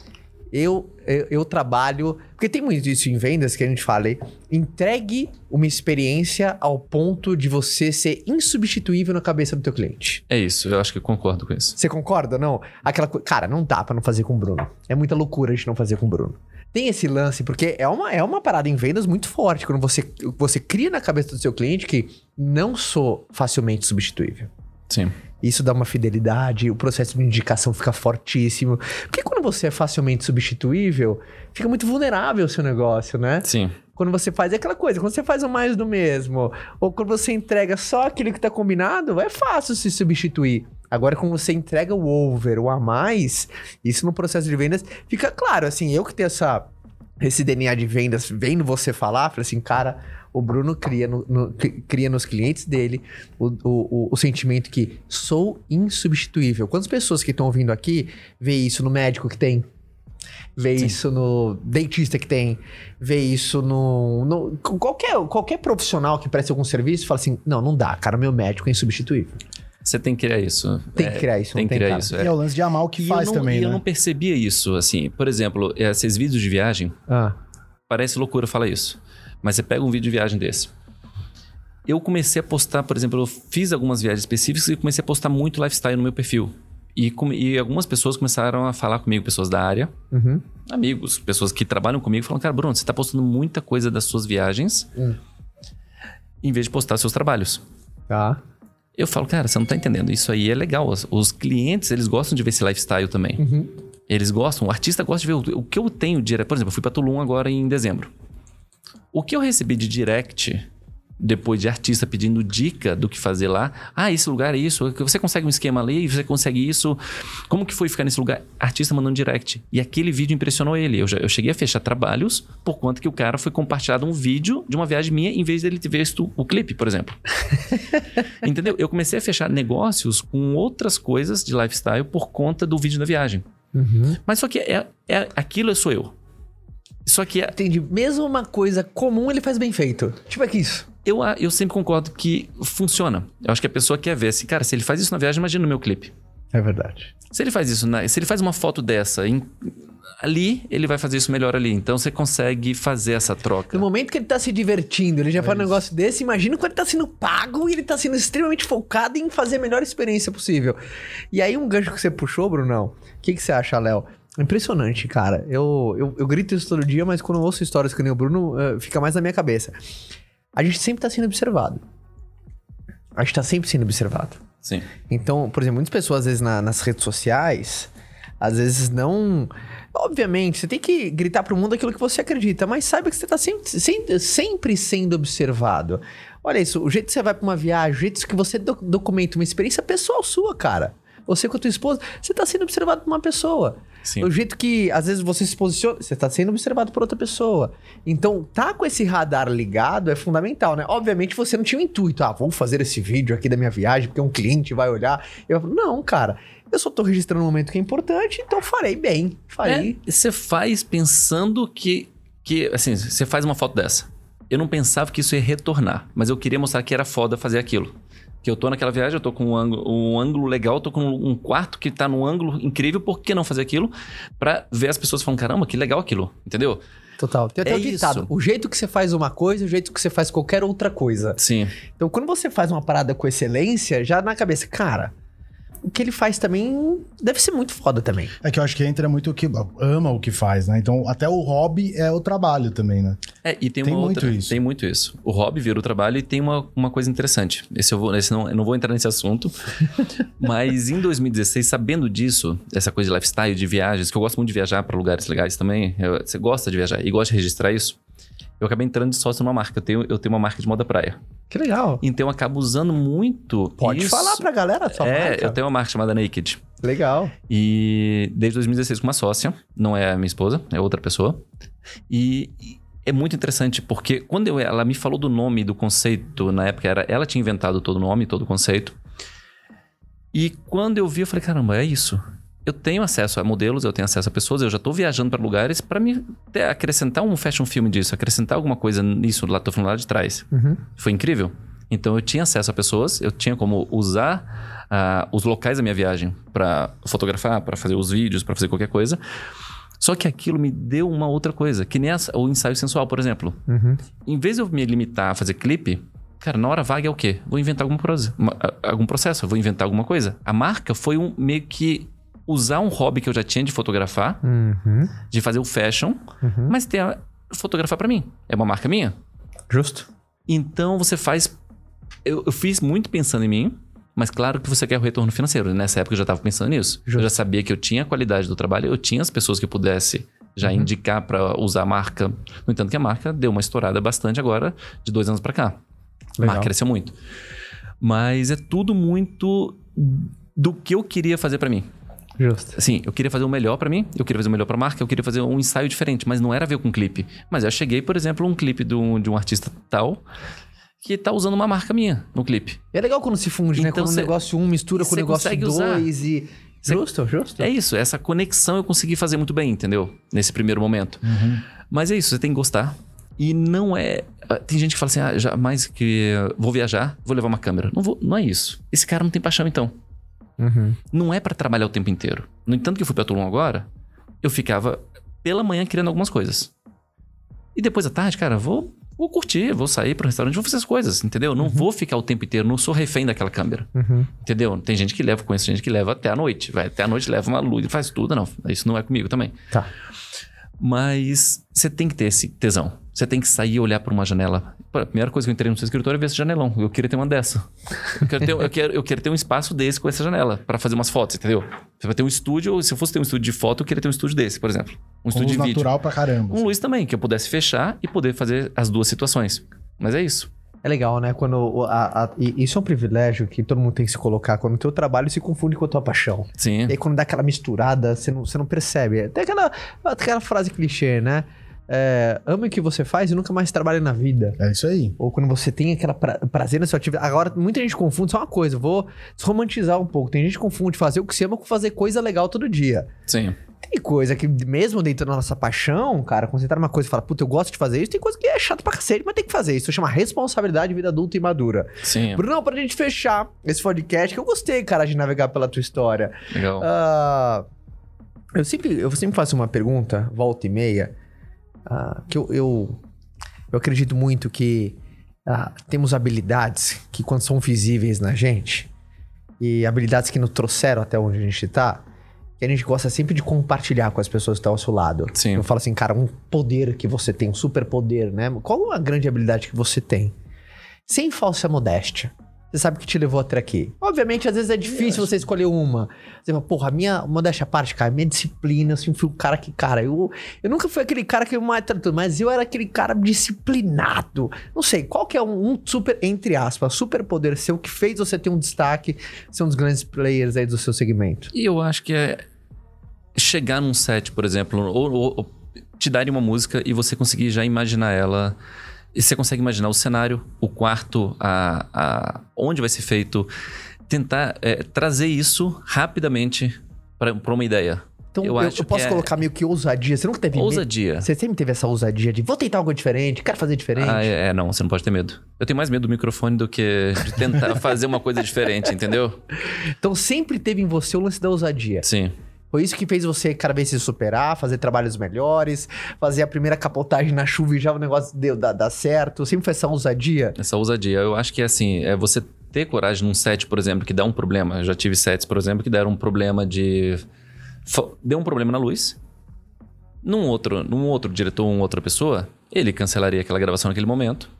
[SPEAKER 1] eu, eu, eu trabalho. Porque tem muito isso em vendas que a gente fala. Entregue uma experiência ao ponto de você ser insubstituível na cabeça do teu cliente.
[SPEAKER 3] é isso. Eu acho que eu concordo com isso.
[SPEAKER 1] Você concorda? Não? Aquela. Cara, não dá pra não fazer com o Bruno. É muita loucura a gente não fazer com o Bruno. Tem esse lance, porque é uma, é uma parada em vendas muito forte. Quando você, você cria na cabeça do seu cliente que não sou facilmente substituível.
[SPEAKER 3] Sim.
[SPEAKER 1] Isso dá uma fidelidade, o processo de indicação fica fortíssimo. Porque quando você é facilmente substituível, fica muito vulnerável o seu negócio, né?
[SPEAKER 3] Sim.
[SPEAKER 1] Quando você faz é aquela coisa, quando você faz o mais do mesmo, ou quando você entrega só aquilo que tá combinado, é fácil se substituir. Agora, quando você entrega o over, o a mais, isso no processo de vendas fica claro. Assim, eu que tenho essa, esse DNA de vendas, vendo você falar, falei assim, cara, o Bruno cria, no- no- cri- cria nos clientes dele o, o, o, sentimento que sou insubstituível. Quantas pessoas que estão ouvindo aqui vê isso no médico que tem? Vê
[SPEAKER 3] Sim.
[SPEAKER 1] isso no dentista que tem, vê isso no, no- qualquer, qualquer profissional que preste algum serviço fala assim: não, não dá, cara, meu médico é insubstituível.
[SPEAKER 3] Você tem que criar isso.
[SPEAKER 1] Tem
[SPEAKER 3] É,
[SPEAKER 1] que criar isso,
[SPEAKER 3] Tem que criar isso.
[SPEAKER 2] E
[SPEAKER 3] é.
[SPEAKER 2] é o lance de amar o que
[SPEAKER 3] E
[SPEAKER 2] faz
[SPEAKER 3] eu não,
[SPEAKER 2] também,
[SPEAKER 3] e
[SPEAKER 2] né?
[SPEAKER 3] eu não percebia isso, assim. Por exemplo, esses vídeos de viagem,
[SPEAKER 1] Ah,
[SPEAKER 3] parece loucura falar isso. Mas você pega um vídeo de viagem desse. Eu comecei a postar, por exemplo, eu fiz algumas viagens específicas e comecei a postar muito lifestyle no meu perfil. E, e algumas pessoas começaram a falar comigo, pessoas da área,
[SPEAKER 1] uhum.
[SPEAKER 3] amigos, pessoas que trabalham comigo, falam, cara, Bruno, você tá postando muita coisa das suas viagens,
[SPEAKER 1] Hum.
[SPEAKER 3] em vez de postar seus trabalhos.
[SPEAKER 1] Tá.
[SPEAKER 3] Eu falo, cara, você não tá entendendo. Isso aí é legal. Os, clientes, eles gostam de ver esse lifestyle também.
[SPEAKER 1] Uhum.
[SPEAKER 3] Eles gostam, o artista gosta de ver o, o que eu tenho direto. Por exemplo, eu fui pra Tulum agora em dezembro. O que eu recebi de direct, depois de artista pedindo dica do que fazer lá. Ah, esse lugar é isso. Você consegue um esquema ali, você consegue isso. Como que foi ficar nesse lugar? Artista mandando direct. E aquele vídeo impressionou ele. Eu, já- eu cheguei a fechar trabalhos por conta que o cara foi compartilhado um vídeo de uma viagem minha em vez dele ter visto o clipe, por exemplo. [laughs] Entendeu? Eu comecei a fechar negócios com outras coisas de lifestyle por conta do vídeo da viagem.
[SPEAKER 1] Uhum.
[SPEAKER 3] Mas só que é, é aquilo sou eu. Só que é,
[SPEAKER 1] Entendi. Mesmo uma coisa comum, ele faz bem feito. Tipo, é que isso.
[SPEAKER 3] Eu, eu sempre concordo que funciona. Eu acho que a pessoa quer ver assim, cara, se ele faz isso na viagem, imagina no meu clipe.
[SPEAKER 1] É verdade.
[SPEAKER 3] Se ele faz isso, na, se ele faz uma foto dessa em- ali, ele vai fazer isso melhor ali. Então você consegue fazer essa troca.
[SPEAKER 1] No momento que ele tá se divertindo, ele já faz um negócio desse, imagina quando ele tá sendo pago e ele tá sendo extremamente focado em fazer a melhor experiência possível. E aí, um gancho que você puxou, Brunão, o que, que você acha, Léo? Impressionante, cara. Eu, eu, eu grito isso todo dia, mas quando eu ouço histórias que nem o Bruno, eh, fica mais na minha cabeça. A gente sempre tá sendo observado. A gente tá sempre sendo observado.
[SPEAKER 3] Sim.
[SPEAKER 1] Então, por exemplo, muitas pessoas, às vezes, na- nas redes sociais, às vezes não. Obviamente, você tem que gritar pro mundo aquilo que você acredita, mas saiba que você tá sempre, sempre, sempre sendo observado. Olha isso, o jeito que você vai pra uma viagem, o jeito que você do- documenta uma experiência pessoal sua, cara. Você com a tua esposa, você tá sendo observado por uma pessoa.
[SPEAKER 3] Sim.
[SPEAKER 1] O jeito que, às vezes, você se posiciona, você tá sendo observado por outra pessoa. Então, tá com esse radar ligado é fundamental, né? Obviamente, você não tinha o intuito, ah, vou fazer esse vídeo aqui da minha viagem, porque um cliente vai olhar. Eu falo, não, cara, eu só tô registrando um momento que é importante, então farei bem. Farei.
[SPEAKER 3] É, você faz pensando que, que. Assim, você faz uma foto dessa. Eu não pensava que isso ia retornar, mas eu queria mostrar que era foda fazer aquilo. Que eu tô naquela viagem, eu tô com um ângulo, um ângulo legal, eu tô com um quarto que tá num ângulo incrível, por que não fazer aquilo? Pra ver as pessoas falando, caramba, que legal aquilo, entendeu?
[SPEAKER 1] Total. Tem até
[SPEAKER 3] É
[SPEAKER 1] o ditado:
[SPEAKER 3] isso.
[SPEAKER 1] o jeito que você faz uma coisa, o jeito que você faz qualquer outra coisa.
[SPEAKER 3] Sim.
[SPEAKER 1] Então, quando você faz uma parada com excelência, já na cabeça, cara, o que ele faz também deve ser muito foda também.
[SPEAKER 2] É que eu acho que entra muito o que ama o que faz, né? Então, até o hobby é o trabalho também, né?
[SPEAKER 3] É, e tem,
[SPEAKER 2] Tem
[SPEAKER 3] uma
[SPEAKER 2] muito
[SPEAKER 3] outra.
[SPEAKER 2] isso.
[SPEAKER 3] Tem muito isso. O hobby vira o trabalho e tem uma, uma coisa interessante. Esse eu vou, esse não, eu não vou entrar nesse assunto. [laughs] mas em 2016, sabendo disso, essa coisa de lifestyle, de viagens, que eu gosto muito de viajar para lugares legais também. eu- você gosta de viajar e gosta de registrar isso. Eu acabei entrando de sócio numa marca. Eu tenho, eu tenho uma marca de moda praia.
[SPEAKER 1] Que legal.
[SPEAKER 3] Então eu acabo usando muito.
[SPEAKER 1] Pode
[SPEAKER 3] isso.
[SPEAKER 1] falar pra galera a sua
[SPEAKER 3] É,
[SPEAKER 1] marca.
[SPEAKER 3] eu tenho uma marca chamada Naked.
[SPEAKER 1] Legal.
[SPEAKER 3] E desde 2016 com uma sócia, não é a minha esposa, é outra pessoa. E e é muito interessante porque quando eu- ela me falou do nome, do conceito, na época era, ela tinha inventado todo o nome, todo o conceito. E quando eu vi, eu falei, caramba, é isso. Eu tenho acesso a modelos, eu tenho acesso a pessoas, eu já tô viajando para lugares para me acrescentar um fashion film disso, acrescentar alguma coisa nisso, lá tô falando lá de trás.
[SPEAKER 1] Uhum.
[SPEAKER 3] Foi incrível. Então eu tinha acesso a pessoas, eu tinha como usar ah, os locais da minha viagem para fotografar, para fazer os vídeos, para fazer qualquer coisa. Só que aquilo me deu uma outra coisa, que nem o ensaio sensual, por exemplo.
[SPEAKER 1] Uhum.
[SPEAKER 3] Em vez de eu me limitar a fazer clipe, cara, na hora vaga é o quê? Vou inventar alguma coisa, uma- a- algum processo, vou inventar alguma coisa. A marca foi um meio que usar um hobby que eu já tinha de fotografar,
[SPEAKER 1] Uhum.
[SPEAKER 3] de fazer o fashion,
[SPEAKER 1] Uhum.
[SPEAKER 3] mas ter a, fotografar para mim. É uma marca minha.
[SPEAKER 1] Justo.
[SPEAKER 3] Então você faz. Eu, eu fiz muito pensando em mim, mas claro que você quer o retorno financeiro. Nessa época eu já estava pensando nisso. Eu
[SPEAKER 1] Justo.
[SPEAKER 3] já sabia que eu tinha a qualidade do trabalho, eu tinha as pessoas que eu pudesse já
[SPEAKER 1] Uhum.
[SPEAKER 3] indicar para usar a marca. No entanto, que a marca deu uma estourada bastante agora, de dois anos para cá. A
[SPEAKER 1] Legal.
[SPEAKER 3] marca cresceu muito. Mas é tudo muito do que eu queria fazer para mim.
[SPEAKER 1] Justo.
[SPEAKER 3] Assim, eu queria fazer o melhor pra mim, eu queria fazer o melhor pra marca, eu queria fazer um ensaio diferente, mas não era a ver com clipe. Mas eu cheguei, por exemplo, um clipe de um, de um artista tal que tá usando uma marca minha no clipe.
[SPEAKER 1] E é legal quando se funde, né?
[SPEAKER 3] Então
[SPEAKER 1] Quando o negócio um mistura com o negócio
[SPEAKER 3] consegue usar.
[SPEAKER 1] dois e...
[SPEAKER 3] Cê-
[SPEAKER 1] Justo, justo.
[SPEAKER 3] É isso, essa conexão eu consegui fazer muito bem, entendeu? Nesse primeiro momento. Mas é isso, você tem que gostar. E não é. ah, Tem gente que fala assim: ah, jamais que vou viajar, vou levar uma câmera. Não, vou, não é isso. Esse cara não tem paixão, então.
[SPEAKER 1] Uhum.
[SPEAKER 3] Não é pra trabalhar o tempo inteiro. No entanto, que eu fui pra Tulum agora, eu ficava pela manhã criando algumas coisas. E depois à tarde, cara, vou, vou curtir, vou sair pro restaurante, vou fazer as coisas, entendeu? Não vou ficar o tempo inteiro, não sou refém daquela câmera.
[SPEAKER 1] Uhum.
[SPEAKER 3] Entendeu? Tem gente que leva, conheço gente que leva até a noite. Vai até a noite, leva uma luz, faz tudo. Não, isso não é comigo também.
[SPEAKER 1] Tá.
[SPEAKER 3] Mas você tem que ter esse tesão. Você tem que sair e olhar por uma janela. A primeira coisa que eu entrei no seu escritório é ver esse janelão. Eu queria ter uma dessa. Eu quero ter, eu quero, eu quero ter um espaço desse com essa janela para fazer umas fotos, entendeu? Você vai ter um estúdio. Se eu fosse ter um estúdio de foto, eu queria ter um estúdio desse, por exemplo. Um estúdio
[SPEAKER 2] luz
[SPEAKER 3] de vídeo.
[SPEAKER 2] natural pra caramba.
[SPEAKER 3] Um luz também, que eu pudesse fechar e poder fazer as duas situações. Mas é isso.
[SPEAKER 1] É legal, né? Quando o- a- a- e isso é um privilégio que todo mundo tem que se colocar. Quando o teu trabalho se confunde com a tua paixão.
[SPEAKER 3] Sim.
[SPEAKER 1] E aí quando dá aquela misturada, você não, você não percebe. Tem aquela, aquela frase clichê, né? É, ame o que você faz e nunca mais trabalhe na vida.
[SPEAKER 2] É isso aí.
[SPEAKER 1] Ou quando você tem aquela pra- prazer na sua atividade. Agora, muita gente confunde só uma coisa. eu Vou desromantizar um pouco. Tem gente que confunde fazer o que você ama com fazer coisa legal todo dia.
[SPEAKER 3] Sim.
[SPEAKER 1] Tem coisa que, mesmo dentro da nossa paixão, cara, quando você tá numa coisa e fala, puta, eu gosto de fazer isso, tem coisa que é chato pra cacete, mas tem que fazer. Isso chama responsabilidade de vida adulta e madura.
[SPEAKER 3] Sim.
[SPEAKER 1] Brunão, pra gente fechar esse podcast, que eu gostei, cara, de navegar pela tua história.
[SPEAKER 3] Legal.
[SPEAKER 1] Ah, eu, sempre, eu sempre faço uma pergunta, volta e meia, ah, que eu, eu, eu acredito muito que ah, temos habilidades que, quando são visíveis na gente, e habilidades que nos trouxeram até onde a gente tá, que a gente gosta sempre de compartilhar com as pessoas que estão ao seu lado.
[SPEAKER 3] Sim.
[SPEAKER 1] Eu falo assim, cara, um poder que você tem, um superpoder, né? Qual a grande habilidade que você tem? Sem falsa modéstia. você sabe que te levou até aqui. Obviamente, às vezes é difícil você escolher uma. Você fala, porra, a minha, modéstia à parte, cara, minha disciplina, assim, fui o cara que, cara, eu, eu nunca fui aquele cara que mais tratou, mas eu era aquele cara disciplinado. Não sei, qual que é um, um super, entre aspas, super poder seu que fez você ter um destaque, ser um dos grandes players aí do seu segmento?
[SPEAKER 3] E eu acho que é chegar num set, por exemplo, ou, ou, ou te darem uma música e você conseguir já imaginar ela e você consegue imaginar o cenário, o quarto, a, a onde vai ser feito. Tentar é, trazer isso rapidamente para uma ideia.
[SPEAKER 1] Então, eu, eu, eu posso é... colocar meio que ousadia. Você nunca teve
[SPEAKER 3] Ousadia.
[SPEAKER 1] Medo? Você sempre teve essa ousadia de vou tentar algo diferente, quero fazer diferente?
[SPEAKER 3] Ah, é, é, não, você não pode ter medo. Eu tenho mais medo do microfone do que de tentar [laughs] fazer uma coisa diferente, entendeu?
[SPEAKER 1] Então sempre teve em você o lance da ousadia.
[SPEAKER 3] Sim.
[SPEAKER 1] Foi isso que fez você cada vez se superar, fazer trabalhos melhores, fazer a primeira capotagem na chuva e já o negócio deu, dá, dá certo. Sempre foi essa ousadia?
[SPEAKER 3] Essa ousadia. Eu acho que é assim, é você ter coragem num set, por exemplo, que dá um problema. Eu já tive sets, por exemplo, que deram um problema de. Deu um problema na luz. Num outro, num outro diretor, uma outra pessoa, ele cancelaria aquela gravação naquele momento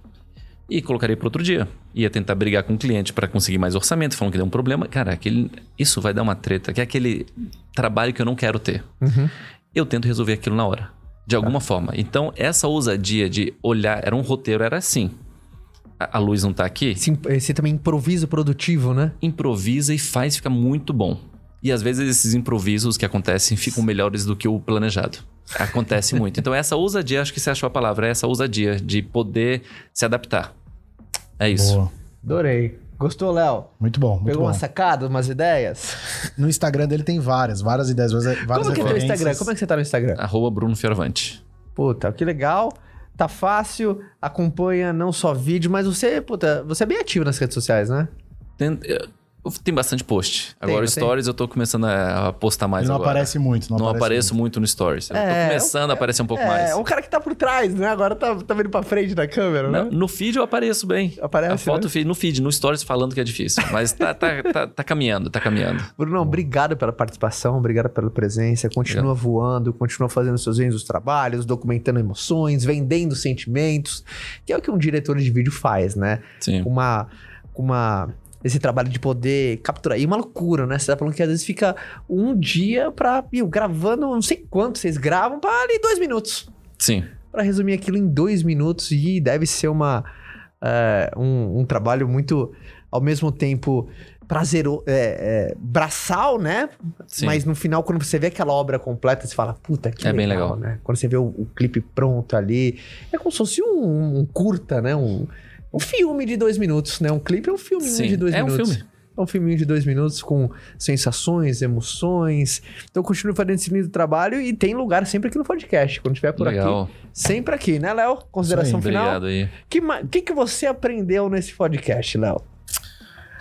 [SPEAKER 3] e colocaria para outro dia. Ia tentar brigar com o cliente para conseguir mais orçamento, falando que deu um problema. Cara, aquele, isso vai dar uma treta, que é aquele trabalho que eu não quero ter.
[SPEAKER 1] Uhum.
[SPEAKER 3] Eu tento resolver aquilo na hora, de alguma tá. forma. Então, essa ousadia de olhar, era um roteiro, era assim. A, a luz não tá aqui.
[SPEAKER 1] Sim, você também improvisa produtivo, né?
[SPEAKER 3] Improvisa e faz ficar muito bom. E às vezes esses improvisos que acontecem ficam melhores do que o planejado. Acontece muito. [laughs] Então, essa ousadia, acho que você achou a palavra, é essa ousadia de poder se adaptar. É isso. Boa.
[SPEAKER 1] Adorei. Gostou, Léo?
[SPEAKER 2] Muito bom, muito
[SPEAKER 1] Pegou
[SPEAKER 2] bom.
[SPEAKER 1] uma sacada, umas ideias?
[SPEAKER 2] No Instagram dele tem várias, várias ideias, várias
[SPEAKER 1] Como que é teu Instagram? Como é que você tá no Instagram?
[SPEAKER 3] Arroba Bruno Fioravante.
[SPEAKER 1] Puta, que legal. Tá fácil, acompanha não só vídeo, mas você, puta, você é bem ativo nas redes sociais, né?
[SPEAKER 3] Tem bastante post. Agora, tem, Stories tem? eu tô começando a postar mais
[SPEAKER 2] não
[SPEAKER 3] agora.
[SPEAKER 2] aparece muito.
[SPEAKER 3] Não,
[SPEAKER 2] não
[SPEAKER 3] aparece apareço muito. muito no Stories. Eu é, tô começando a aparecer um pouco
[SPEAKER 1] é,
[SPEAKER 3] mais.
[SPEAKER 1] É, um cara que tá por trás, né? Agora tá, tá vindo pra frente da câmera, né?
[SPEAKER 3] No feed eu apareço bem.
[SPEAKER 1] Aparece,
[SPEAKER 3] A foto
[SPEAKER 1] né?
[SPEAKER 3] no feed, no Stories falando que é difícil. Mas tá, tá, tá, tá, caminhando, tá caminhando.
[SPEAKER 1] Bruno, obrigado pela participação, obrigado pela presença. Continua obrigado. voando, continua fazendo seus vídeos dos trabalhos, documentando emoções, vendendo sentimentos, que é o que um diretor de vídeo faz, né?
[SPEAKER 3] Sim.
[SPEAKER 1] Uma... uma esse trabalho de poder capturar. E uma loucura, né? Você tá falando que às vezes fica um dia pra. Meu, gravando, não sei quanto vocês gravam, pra ali dois minutos.
[SPEAKER 3] Sim.
[SPEAKER 1] Pra resumir aquilo em dois minutos. E deve ser uma. É, um, um, trabalho muito. Ao mesmo tempo. Prazeroso, é, é, braçal, né?
[SPEAKER 3] Sim.
[SPEAKER 1] Mas no final, quando você vê aquela obra completa, você fala, puta, que
[SPEAKER 3] é
[SPEAKER 1] legal,
[SPEAKER 3] bem legal,
[SPEAKER 1] né? Quando você vê o, o clipe pronto ali, é como se fosse um, um curta, né? Um, um filme de dois minutos, né? Um clipe é um filminho
[SPEAKER 3] Sim,
[SPEAKER 1] de dois
[SPEAKER 3] é
[SPEAKER 1] minutos.
[SPEAKER 3] Um filme.
[SPEAKER 1] É um filminho de dois minutos com sensações, emoções. Então continue fazendo esse lindo trabalho e tem lugar sempre aqui no podcast, quando estiver por
[SPEAKER 3] Legal.
[SPEAKER 1] aqui. Sempre aqui, né, Léo? Consideração
[SPEAKER 3] aí,
[SPEAKER 1] final?
[SPEAKER 3] Obrigado aí.
[SPEAKER 1] O que, que, que você aprendeu nesse podcast, Léo?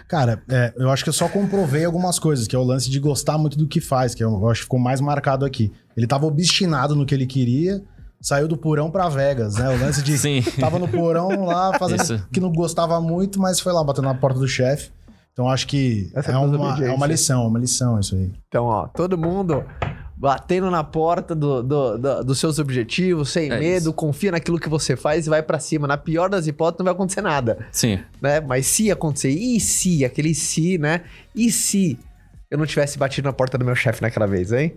[SPEAKER 2] Cara, é, eu acho que eu só comprovei algumas coisas, que é o lance de gostar muito do que faz, que eu, eu acho que ficou mais marcado aqui. Ele tava obstinado no que ele queria, saiu do porão para Vegas, né? O lance de [laughs]
[SPEAKER 3] Sim.
[SPEAKER 2] tava no porão lá fazendo Isso. que não gostava muito, mas foi lá batendo na porta do chefe. Então acho que é, é uma, é uma lição, é uma lição isso aí.
[SPEAKER 1] Então, ó, todo mundo batendo na porta do, do, do, dos seus objetivos, sem é medo, isso. confia naquilo que você faz e vai para cima. Na pior das hipóteses, não vai acontecer nada.
[SPEAKER 3] Sim.
[SPEAKER 1] Né? Mas se acontecer, e se, aquele se, né? E se eu não tivesse batido na porta do meu chefe naquela vez, hein?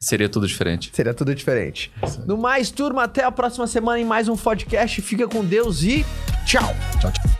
[SPEAKER 3] Seria tudo diferente.
[SPEAKER 1] Seria tudo diferente. No mais, turma, até a próxima semana em mais um podcast. Fica com Deus e tchau.
[SPEAKER 2] Tchau, tchau.